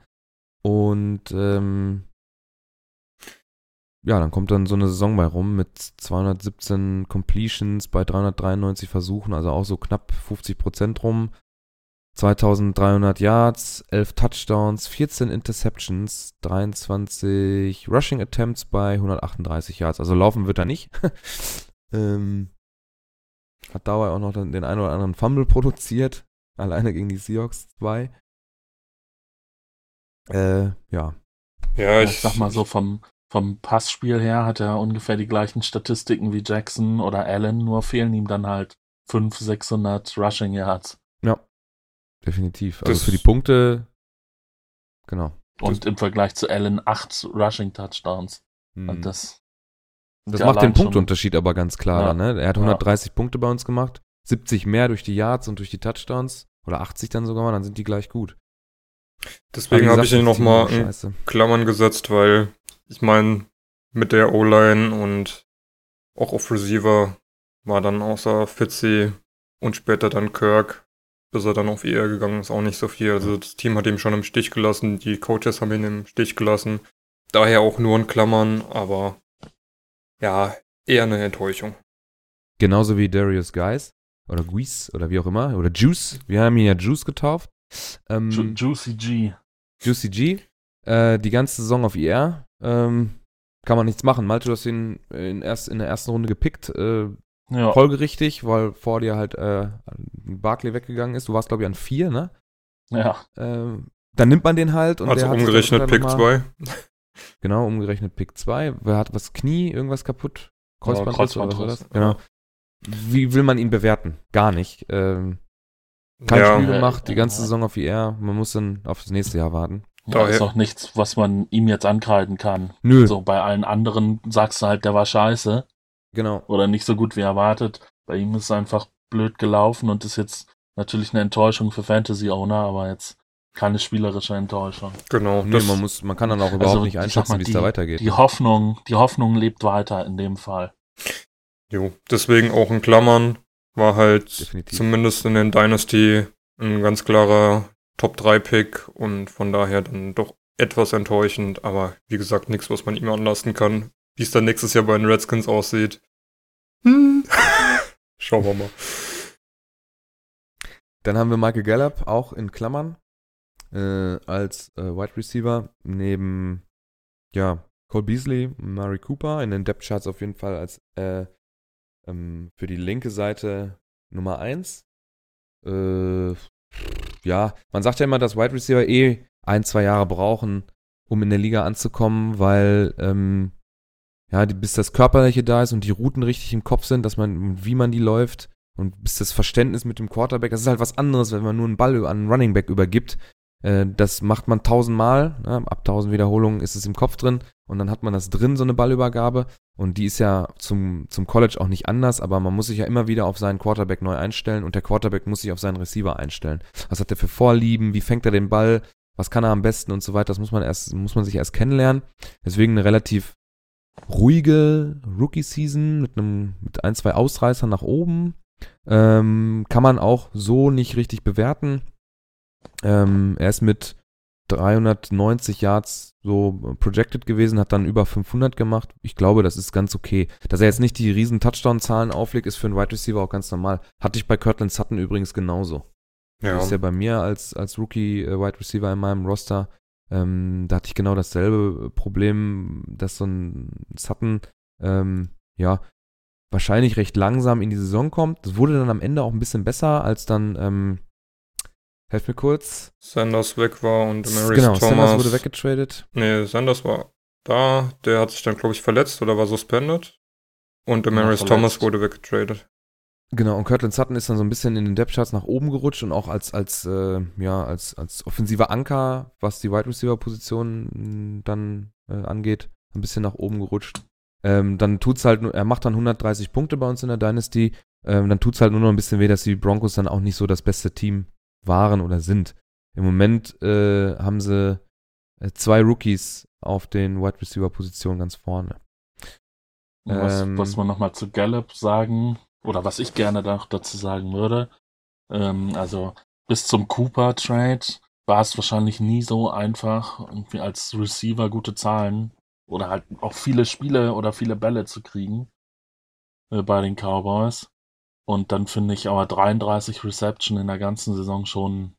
und ähm, ja, dann kommt dann so eine Saison bei rum mit 217 Completions bei 393 Versuchen, also auch so knapp 50 Prozent rum. 2300 Yards, 11 Touchdowns, 14 Interceptions, 23 Rushing Attempts bei 138 Yards. Also laufen wird er nicht. ähm, hat dabei auch noch den einen oder anderen Fumble produziert. Alleine gegen die Seahawks 2. Äh, ja. Ja, ich, ich sag mal so, vom, vom Passspiel her hat er ungefähr die gleichen Statistiken wie Jackson oder Allen, nur fehlen ihm dann halt 500, 600 Rushing Yards. Definitiv. Also Das- für die Punkte, genau. Und im Vergleich zu Allen 8 Rushing Touchdowns. Hm. Und das Das ja macht den Punktunterschied aber ganz klar. Ja. Ne? Er hat Ja. 130 Punkte bei uns gemacht, 70 mehr durch die Yards und durch die Touchdowns. Oder 80 dann sogar mal, dann sind die gleich gut. Deswegen habe ich ihn nochmal in. Klammern gesetzt, weil ich meine, mit der O-Line und auch auf Receiver war dann außer Fitzy und später dann Kirk, bis er dann auf IR gegangen ist, auch nicht so viel. Also das Team hat ihn schon im Stich gelassen, die Coaches haben ihn im Stich gelassen. Daher auch nur in Klammern, aber ja, eher eine Enttäuschung. Genauso wie Darius Guys oder Guis oder wie auch immer. Oder Juice. Wir haben ihn ja Juice getauft. Ähm, Ju Juicy G. Juicy G. Äh, die ganze Saison auf IR. Ähm, kann man nichts machen. Malte, du hast ihn in, erst, in der ersten Runde gepickt. Äh, Ja. folgerichtig, weil vor dir halt äh, Barkley weggegangen ist. Du warst, glaube ich, an vier, ne? ja. Ähm, dann nimmt man den halt und also umgerechnet Pick noch mal- 2. Genau, umgerechnet Pick 2. Wer hat was Knie, irgendwas kaputt? Kreuzbandriss oder was war das? Genau. Wie will man ihn bewerten? Gar nicht. Ähm, kein Ja, Spiel gemacht, die ganze Saison auf IR. Man muss dann auf das nächste Jahr warten. Ja Daher- ist auch nichts, was man ihm jetzt ankreiden kann. Nö, So bei allen anderen sagst du halt, der war scheiße genau. oder nicht so gut wie erwartet. Bei ihm ist es einfach blöd gelaufen und ist jetzt natürlich eine Enttäuschung für Fantasy-Owner, aber jetzt keine spielerische Enttäuschung. genau. Nee, das, man, muss, man kann dann auch überhaupt Also, nicht einschätzen, wie es da weitergeht. Die Hoffnung, die Hoffnung lebt weiter in dem Fall. Jo, deswegen auch in Klammern war halt Definitiv. zumindest in den Dynasty ein ganz klarer Top 3 Pick und von daher dann doch etwas enttäuschend, aber wie gesagt, nichts, was man ihm anlasten kann. Wie es dann nächstes Jahr bei den Redskins aussieht. Hm. Schauen wir mal. Dann haben wir Michael Gallup auch in Klammern äh, als äh, Wide Receiver neben ja, Cole Beasley, Murray Cooper in den Depth Charts auf jeden Fall als äh, ähm, für die linke Seite Nummer 1. Äh, ja, man sagt ja immer, dass Wide Receiver eh ein, zwei Jahre brauchen, um in der Liga anzukommen, weil ähm, ja, bis das Körperliche da ist und die Routen richtig im Kopf sind, dass man, wie man die läuft und bis das Verständnis mit dem Quarterback, das ist halt was anderes, wenn man nur einen Ball an einen Running Back übergibt. Äh, das macht man tausendmal, ne? ab tausend Wiederholungen ist es im Kopf drin und dann hat man das drin, so eine Ballübergabe. Und die ist ja zum, zum College auch nicht anders, aber man muss sich ja immer wieder auf seinen Quarterback neu einstellen und der Quarterback muss sich auf seinen Receiver einstellen. Was hat er für Vorlieben? Wie fängt er den Ball? Was kann er am besten und so weiter? Das muss man erst, muss man sich erst kennenlernen. Deswegen eine relativ ruhige Rookie-Season mit einem, mit ein, zwei Ausreißern nach oben. Ähm, kann man auch so nicht richtig bewerten. Ähm, er ist mit 390 Yards so projected gewesen, hat dann über 500 gemacht. Ich glaube, das ist ganz okay. Dass er jetzt nicht die riesen Touchdown-Zahlen auflegt, ist für einen Wide Receiver auch ganz normal. Hatte ich bei Kirtland Sutton übrigens genauso. Ja, Ist ja bei mir als, als Rookie äh, Wide Receiver in meinem Roster. Ähm, da hatte ich genau dasselbe Problem, dass so ein Sutton, ähm, ja, wahrscheinlich recht langsam in die Saison kommt. Das wurde dann am Ende auch ein bisschen besser, als dann, ähm, helf mir kurz. Sanders weg war und Maurice genau, Thomas. Sanders wurde weggetradet. Nee, Sanders war da. Der hat sich dann, glaube ich, verletzt oder war suspended. Und Demaris verletzt. Thomas wurde weggetradet. Genau, und Kirtland Sutton ist dann so ein bisschen in den Depth Charts nach oben gerutscht und auch als, als, äh, ja, als, als offensiver Anker, was die Wide Receiver Position dann äh, angeht, ein bisschen nach oben gerutscht. Ähm, dann tut's halt, nur- er macht dann 130 Punkte bei uns in der Dynasty. Ähm, dann tut's halt nur noch ein bisschen weh, dass die Broncos dann auch nicht so das beste Team waren oder sind. Im Moment äh, haben sie äh, zwei Rookies auf den Wide Receiver Positionen ganz vorne. Was, Ähm, was man nochmal zu Gallup sagen, oder was ich gerne noch dazu sagen würde, ähm, also bis zum Cooper-Trade war es wahrscheinlich nie so einfach, irgendwie als Receiver gute Zahlen oder halt auch viele Spiele oder viele Bälle zu kriegen äh, bei den Cowboys. Und dann finde ich aber 33 Reception in der ganzen Saison schon,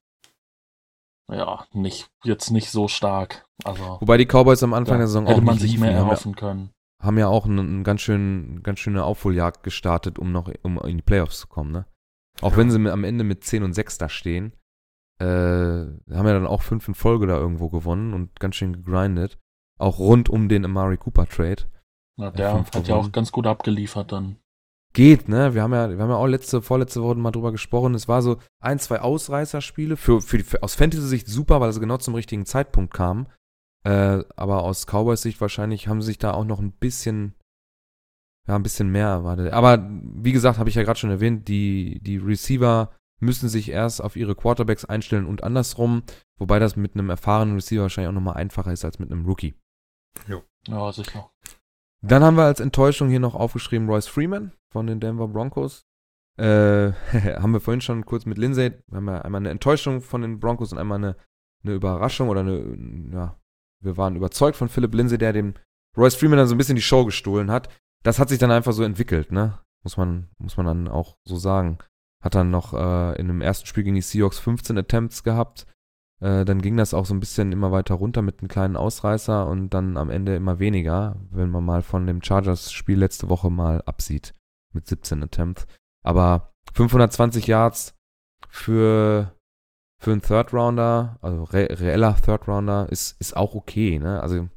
ja, nicht, jetzt nicht so stark. Also, Wobei die Cowboys am Anfang ja, der Saison hätte auch man nicht sich liefen, mehr die haben erhoffen können. haben ja auch eine, eine ganz, schön, ganz schöne Aufholjagd gestartet, um noch um in die Playoffs zu kommen, ne? Auch Ja. wenn sie mit, am Ende mit 10 und 6 da stehen, äh, haben ja dann auch fünf in Folge da irgendwo gewonnen und ganz schön gegrindet. Auch rund um den Amari Cooper Trade. Ja, der fünf hat ja auch gewonnen. ganz gut abgeliefert dann. Geht, ne? Wir haben ja, wir haben ja auch letzte, vorletzte Woche mal drüber gesprochen. Es war so ein, zwei Ausreißerspiele. Für, für, für aus Fantasy-Sicht super, weil sie genau zum richtigen Zeitpunkt kamen. Äh, aber aus Cowboys Sicht wahrscheinlich haben sie sich da auch noch ein bisschen, ja, ein bisschen mehr erwartet. Aber wie gesagt, habe ich ja gerade schon erwähnt, die, die Receiver müssen sich erst auf ihre Quarterbacks einstellen und andersrum. Wobei das mit einem erfahrenen Receiver wahrscheinlich auch nochmal einfacher ist als mit einem Rookie. Ja, sicher. Dann haben wir als Enttäuschung hier noch aufgeschrieben Royce Freeman von den Denver Broncos. Äh, haben wir vorhin schon kurz mit Lindsay, wir haben ja einmal eine Enttäuschung von den Broncos und einmal eine, eine Überraschung oder eine, ja, wir waren überzeugt von Philip Lindsay, der dem Royce Freeman dann so ein bisschen die Show gestohlen hat. Das hat sich dann einfach so entwickelt, ne? Muss man, muss man dann auch so sagen. Hat dann noch äh, in dem ersten Spiel gegen die Seahawks 15 Attempts gehabt. Äh, dann ging das auch so ein bisschen immer weiter runter mit einem kleinen Ausreißer und dann am Ende immer weniger, wenn man mal von dem Chargers-Spiel letzte Woche mal absieht mit 17 Attempts. Aber 520 Yards für, für einen Third Rounder, also re reeller Third Rounder, ist, ist auch okay. Ne? Also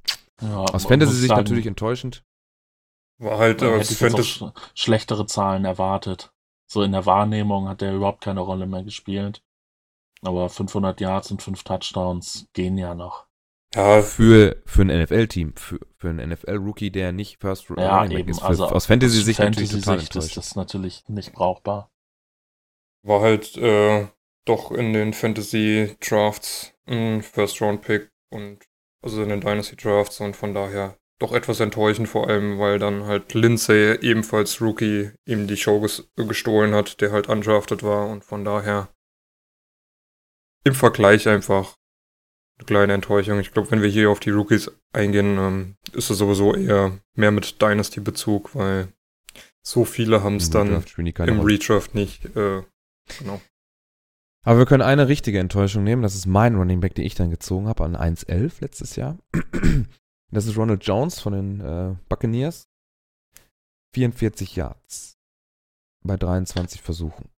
Ja, aus man Fantasy muss Sicht sagen, natürlich enttäuschend. War halt man als hätte jetzt auch sch schlechtere Zahlen erwartet. So in der Wahrnehmung hat der überhaupt keine Rolle mehr gespielt. Aber 500 Yards und 5 Touchdowns gehen ja noch. Ja, Für, für ein NFL-Team, für, für einen NFL-Rookie, der nicht First Ja, Running Back eben. ist. Für, Also aus Fantasy-Sicht natürlich total Fantasy-Sicht ist das natürlich nicht brauchbar. war halt äh, doch in den Fantasy Drafts ein First Round Pick und also in den Dynasty Drafts und von daher doch etwas enttäuschend, vor allem weil dann halt Lindsay ebenfalls Rookie ihm die Show ges gestohlen hat, der halt undrafted war und von daher im Vergleich einfach eine kleine Enttäuschung. Ich glaube, wenn wir hier auf die Rookies eingehen, ähm, ist es sowieso eher mehr mit Dynasty-Bezug, weil so viele haben es dann im. Redraft nicht. Äh, genau. Aber wir können eine richtige Enttäuschung nehmen. Das ist mein Running Back, den ich dann gezogen habe an 1.11 letztes Jahr. Das ist Ronald Jones von den äh, Buccaneers. 44 Yards bei 23 Versuchen.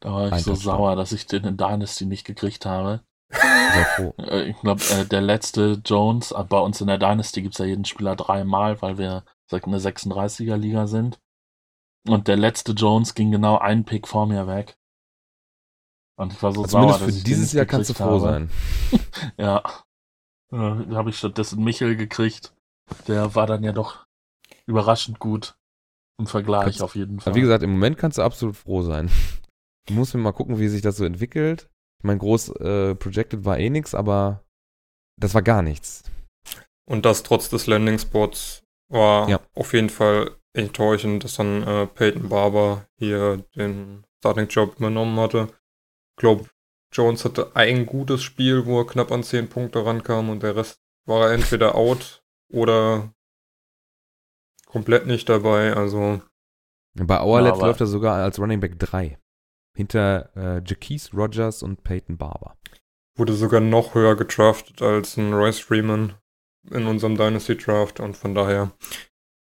Da war ich Ein so sauer, dass ich den in Dynasty nicht gekriegt habe. Äh, Ich glaube, äh, der letzte Jones, äh, bei uns in der Dynasty gibt's ja jeden Spieler dreimal, weil wir eine 36er-Liga sind. Und der letzte Jones ging genau einen Pick vor mir weg. Und ich war so sauer, Zumindest dass für ich dieses Jahr kannst du froh habe. sein. Ja. Da habe ich stattdessen Michel gekriegt. Der war dann ja doch überraschend gut im Vergleich Kannst- auf jeden Fall. Wie gesagt, im Moment kannst du absolut froh sein. Du musst mir mal gucken, wie sich das so entwickelt. Ich meine, groß äh, projected war eh nix, aber das war gar nichts. Und das trotz des Landing Spots war Ja. auf jeden Fall enttäuschend, dass dann äh, Peyton Barber hier den Starting-Job übernommen hatte. Ich glaube, Jones hatte ein gutes Spiel, wo er knapp an 10 Punkte rankam und der Rest war er entweder out oder komplett nicht dabei. Also Bei Auerlet läuft er sogar als Running Back 3. Hinter äh, Jaquise Rogers und Peyton Barber. wurde sogar noch höher gedraftet als ein Royce Freeman in unserem Dynasty Draft und von daher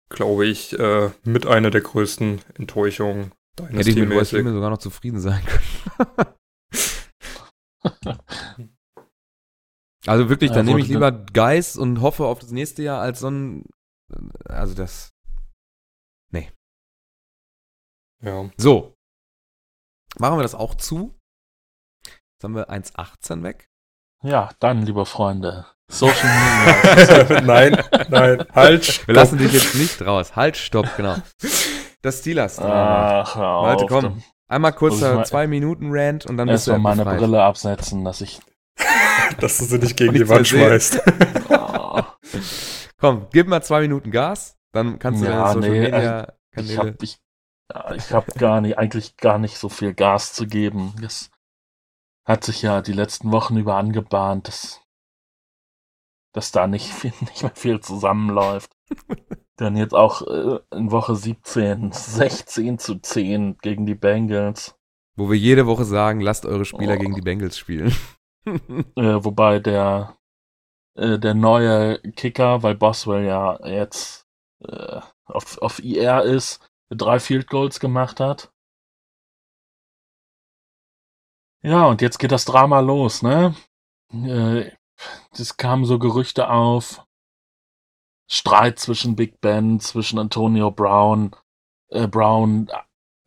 glaube ich äh, mit einer der größten Enttäuschungen Hätte ich mit Royce. Freeman sogar noch zufrieden sein können. also wirklich, Ja, dann nehme ich wurde lieber Geist und hoffe auf das nächste Jahr als so ein. Also das. Ja. So. Machen wir das auch zu. Jetzt haben wir 1,18 weg. ja, dann, liebe Freunde. Social Media. nein, nein, halt. Wir lassen dich jetzt nicht raus. Halt, stopp, genau. Das Steelers. Ach, hör auf. Leute, komm. Einmal kurzer ich zwei Minuten Rant und dann bist du Erstmal meine befreit. Brille absetzen, dass ich. dass du sie nicht gegen die Wand schmeißt. Oh, Komm, gib mal zwei Minuten Gas, dann kannst du Ja, deine Social nee, Media ich Kanäle. hab, ich, ich hab gar nicht, eigentlich gar nicht so viel Gas zu geben. Das hat sich ja die letzten Wochen über angebahnt, dass, dass da nicht, viel, nicht mehr viel zusammenläuft. Dann jetzt auch äh, in Woche 17 16 zu 10 gegen die Bengals. Wo wir jede Woche sagen, lasst eure Spieler Oh. gegen die Bengals spielen. Äh, wobei der, äh, der neue Kicker, weil Boswell ja jetzt äh, auf, auf IR ist, drei Field Goals gemacht hat. Ja, und jetzt geht das Drama los, ne? Äh, es kamen so Gerüchte auf. Streit zwischen Big Ben, zwischen Antonio Brown äh, Brown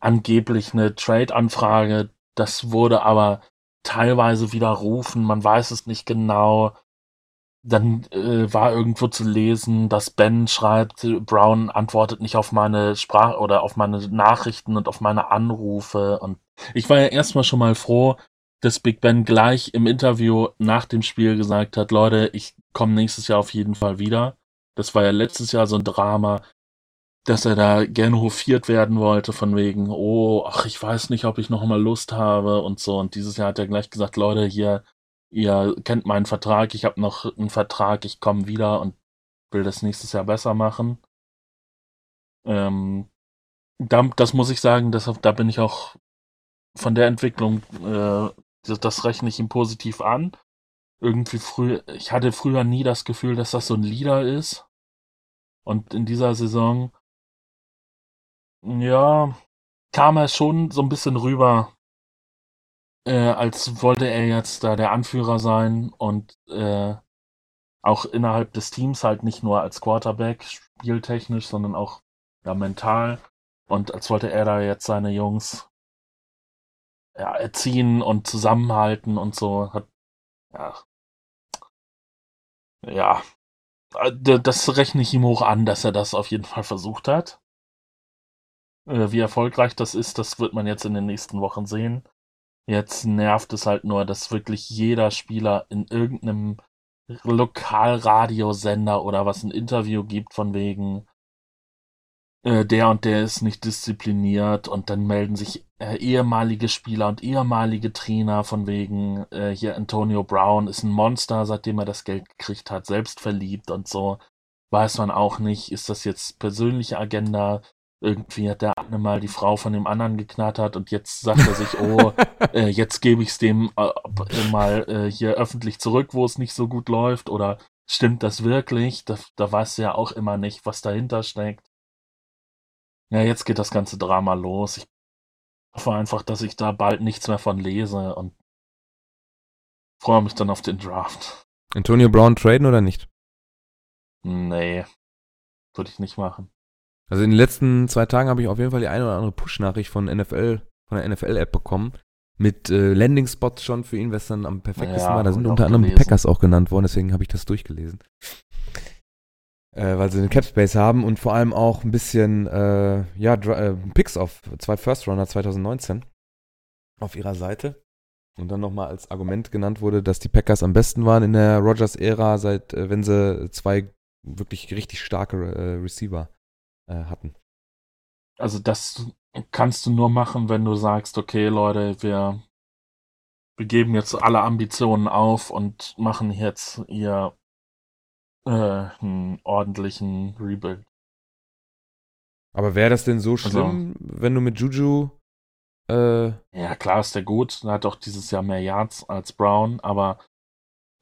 angeblich eine Trade-Anfrage. Das wurde aber teilweise widerrufen. Man weiß es nicht genau. Dann äh, war irgendwo zu lesen, dass Ben schreibt, Brown antwortet nicht auf meine Sprache oder auf meine Nachrichten und auf meine Anrufe. Und ich war ja erstmal schon mal froh, dass Big Ben gleich im Interview nach dem Spiel gesagt hat, Leute, ich komme nächstes Jahr auf jeden Fall wieder. Das war ja letztes Jahr so ein Drama, dass er da gerne hofiert werden wollte von wegen, oh, ach, ich weiß nicht, ob ich noch mal Lust habe und so. Und dieses Jahr hat er gleich gesagt, Leute, hier, ihr kennt meinen Vertrag, ich habe noch einen Vertrag, ich komme wieder und will das nächstes Jahr besser machen. Ähm, da, das muss ich sagen, das, da bin ich auch von der Entwicklung, äh, das, das rechne ich ihm positiv an. Irgendwie früh, ich hatte früher nie das Gefühl, dass das so ein Leader ist. Und in dieser Saison, ja, kam er schon so ein bisschen rüber, äh, als wollte er jetzt da der Anführer sein und äh, auch innerhalb des Teams halt nicht nur als Quarterback spieltechnisch, sondern auch ja, mental. Und als wollte er da jetzt seine Jungs ja, erziehen und zusammenhalten und so. Hat, ja, ja, äh, das rechne ich ihm hoch an, dass er das auf jeden Fall versucht hat. Äh, wie erfolgreich das ist, das wird man jetzt in den nächsten Wochen sehen. Jetzt nervt es halt nur, dass wirklich jeder Spieler in irgendeinem Lokalradiosender oder was ein Interview gibt von wegen, äh, der und der ist nicht diszipliniert und dann melden sich äh, ehemalige Spieler und ehemalige Trainer von wegen, äh, hier Antonio Brown ist ein Monster, seitdem er das Geld gekriegt hat, selbstverliebt und so. Weiß man auch nicht, ist das jetzt persönliche Agenda, irgendwie hat der eine mal die Frau von dem anderen geknattert und jetzt sagt er sich, oh, äh, jetzt gebe ich es dem äh, äh, mal äh, hier öffentlich zurück, wo es nicht so gut läuft oder stimmt das wirklich? Da, da weiß ja auch immer nicht, was dahinter steckt. Ja, jetzt geht das ganze Drama los. Ich hoffe einfach, dass ich da bald nichts mehr von lese und freue mich dann auf den Draft. Antonio Brown traden oder nicht? Nee, würde ich nicht machen. Also in den letzten zwei Tagen habe ich auf jeden Fall die eine oder andere Push-Nachricht von NFL, von der NFL-App bekommen. Mit äh, Landing-Spots schon für ihn, was dann am perfektesten Ja, war. Da sind unter anderem die. Packers auch genannt worden, deswegen habe ich das durchgelesen. Äh, weil sie einen Capspace haben und vor allem auch ein bisschen, äh, ja, äh, Picks auf zwei First-Runner 2019 auf ihrer Seite. Und dann nochmal als Argument genannt wurde, dass die Packers am besten waren in der Rogers-Ära, seit, äh, wenn sie zwei wirklich richtig starke äh, Receiver äh, hatten. Also das kannst du nur machen, wenn du sagst, okay, Leute, wir, wir geben jetzt alle Ambitionen auf und machen jetzt ihr äh, einen ordentlichen Rebuild. Aber wäre das denn so Also- schlimm, wenn du mit Juju äh, Ja, klar ist der gut. Er hat auch dieses Jahr mehr Yards als Brown, aber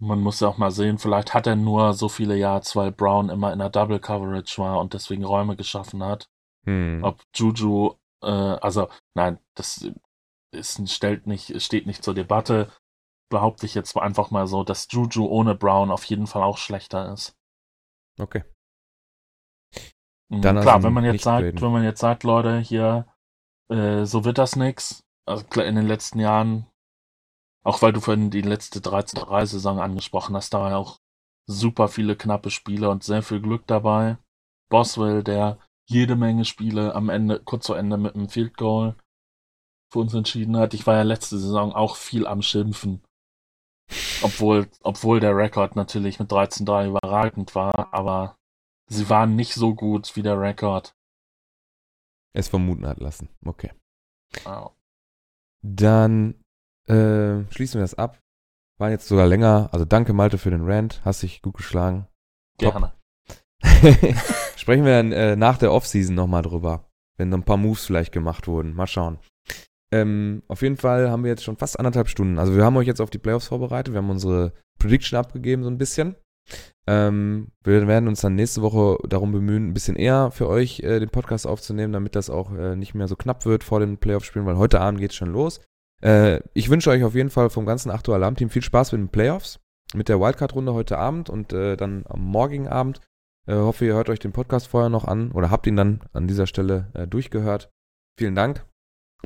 man muss ja auch mal sehen, vielleicht hat er nur so viele Yards, weil Brown immer in der Double Coverage war und deswegen Räume geschaffen hat. hm, Ob Juju, äh, also nein, das ist, stellt nicht, steht nicht zur Debatte. Behaupte ich jetzt einfach mal so, dass Juju ohne Brown auf jeden Fall auch schlechter ist. okay. Mhm, Dann Klar, also wenn man jetzt sagt, traden. wenn man jetzt sagt, Leute, hier, äh, so wird das nix. Also in den letzten Jahren, auch weil du vorhin die letzte 13-3-Saison angesprochen hast, da waren auch super viele knappe Spiele und sehr viel Glück dabei. Boswell, der jede Menge Spiele am Ende, kurz vor Ende mit einem Field Goal für uns entschieden hat. Ich war ja letzte Saison auch viel am Schimpfen. Obwohl, obwohl der Rekord natürlich mit 13-3 überragend war, aber sie waren nicht so gut wie der Rekord. Es vermuten hat lassen. Okay. Wow. Dann äh, schließen wir das ab. Waren jetzt sogar länger. Also danke Malte für den Rant. Hast dich gut geschlagen. Top. Gerne. Sprechen wir dann äh, nach der Offseason nochmal drüber. Wenn noch ein paar Moves vielleicht gemacht wurden. Mal schauen. Ähm, auf jeden Fall haben wir jetzt schon fast anderthalb Stunden. Also wir haben euch jetzt auf die Playoffs vorbereitet. Wir haben unsere Prediction abgegeben so ein bisschen. Ähm, wir werden uns dann nächste Woche darum bemühen, ein bisschen eher für euch äh, den Podcast aufzunehmen, damit das auch äh, nicht mehr so knapp wird vor den Playoff-Spielen, weil heute Abend geht schon los. Äh, ich wünsche euch auf jeden Fall vom ganzen 8 Uhr Alarm-Team viel Spaß mit den Playoffs, mit der Wildcard-Runde heute Abend und äh, dann am morgigen Abend. Äh, hoffe, ihr hört euch den Podcast vorher noch an oder habt ihn dann an dieser Stelle äh, durchgehört. Vielen Dank.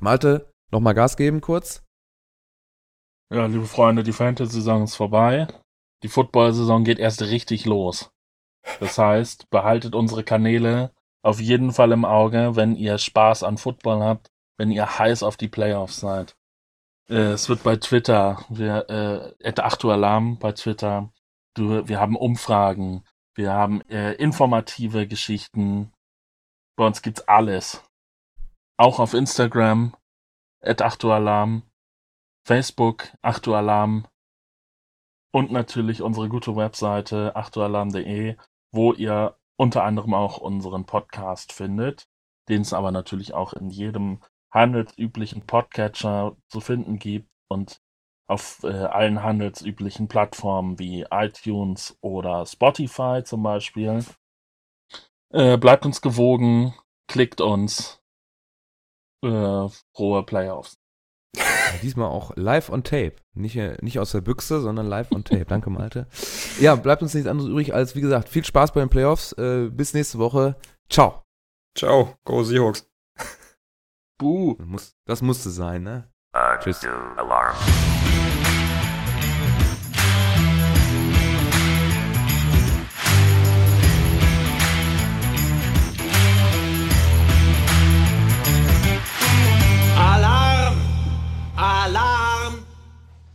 Malte, nochmal Gas geben kurz. Ja, liebe Freunde, die Fantasy-Saison ist vorbei. Die Football-Saison geht erst richtig los. Das heißt, behaltet unsere Kanäle auf jeden Fall im Auge, wenn ihr Spaß an Football habt, wenn ihr heiß auf die Playoffs seid. Äh, es wird bei Twitter, wir, äh, Achtualarm bei Twitter, du, wir haben Umfragen, wir haben äh, informative Geschichten. Bei uns gibt's alles. Auch auf Instagram, Achtualarm, Facebook, Achtualarm und natürlich unsere gute Webseite achtualarm.de, wo ihr unter anderem auch unseren Podcast findet, den es aber natürlich auch in jedem handelsüblichen Podcatcher zu finden gibt und auf äh, allen handelsüblichen Plattformen wie iTunes oder Spotify zum Beispiel. Äh, bleibt uns gewogen, klickt uns. Äh, frohe Playoffs. Diesmal auch live on tape. Nicht, äh, nicht aus der Büchse, sondern live on tape. Danke, Malte. Ja, bleibt uns nichts anderes übrig als, wie gesagt, viel Spaß bei den Playoffs. Äh, bis nächste Woche. Ciao. Ciao, go Seahawks. Buh. Das, muss, das musste sein, ne? Uh, Tschüss. Alarm.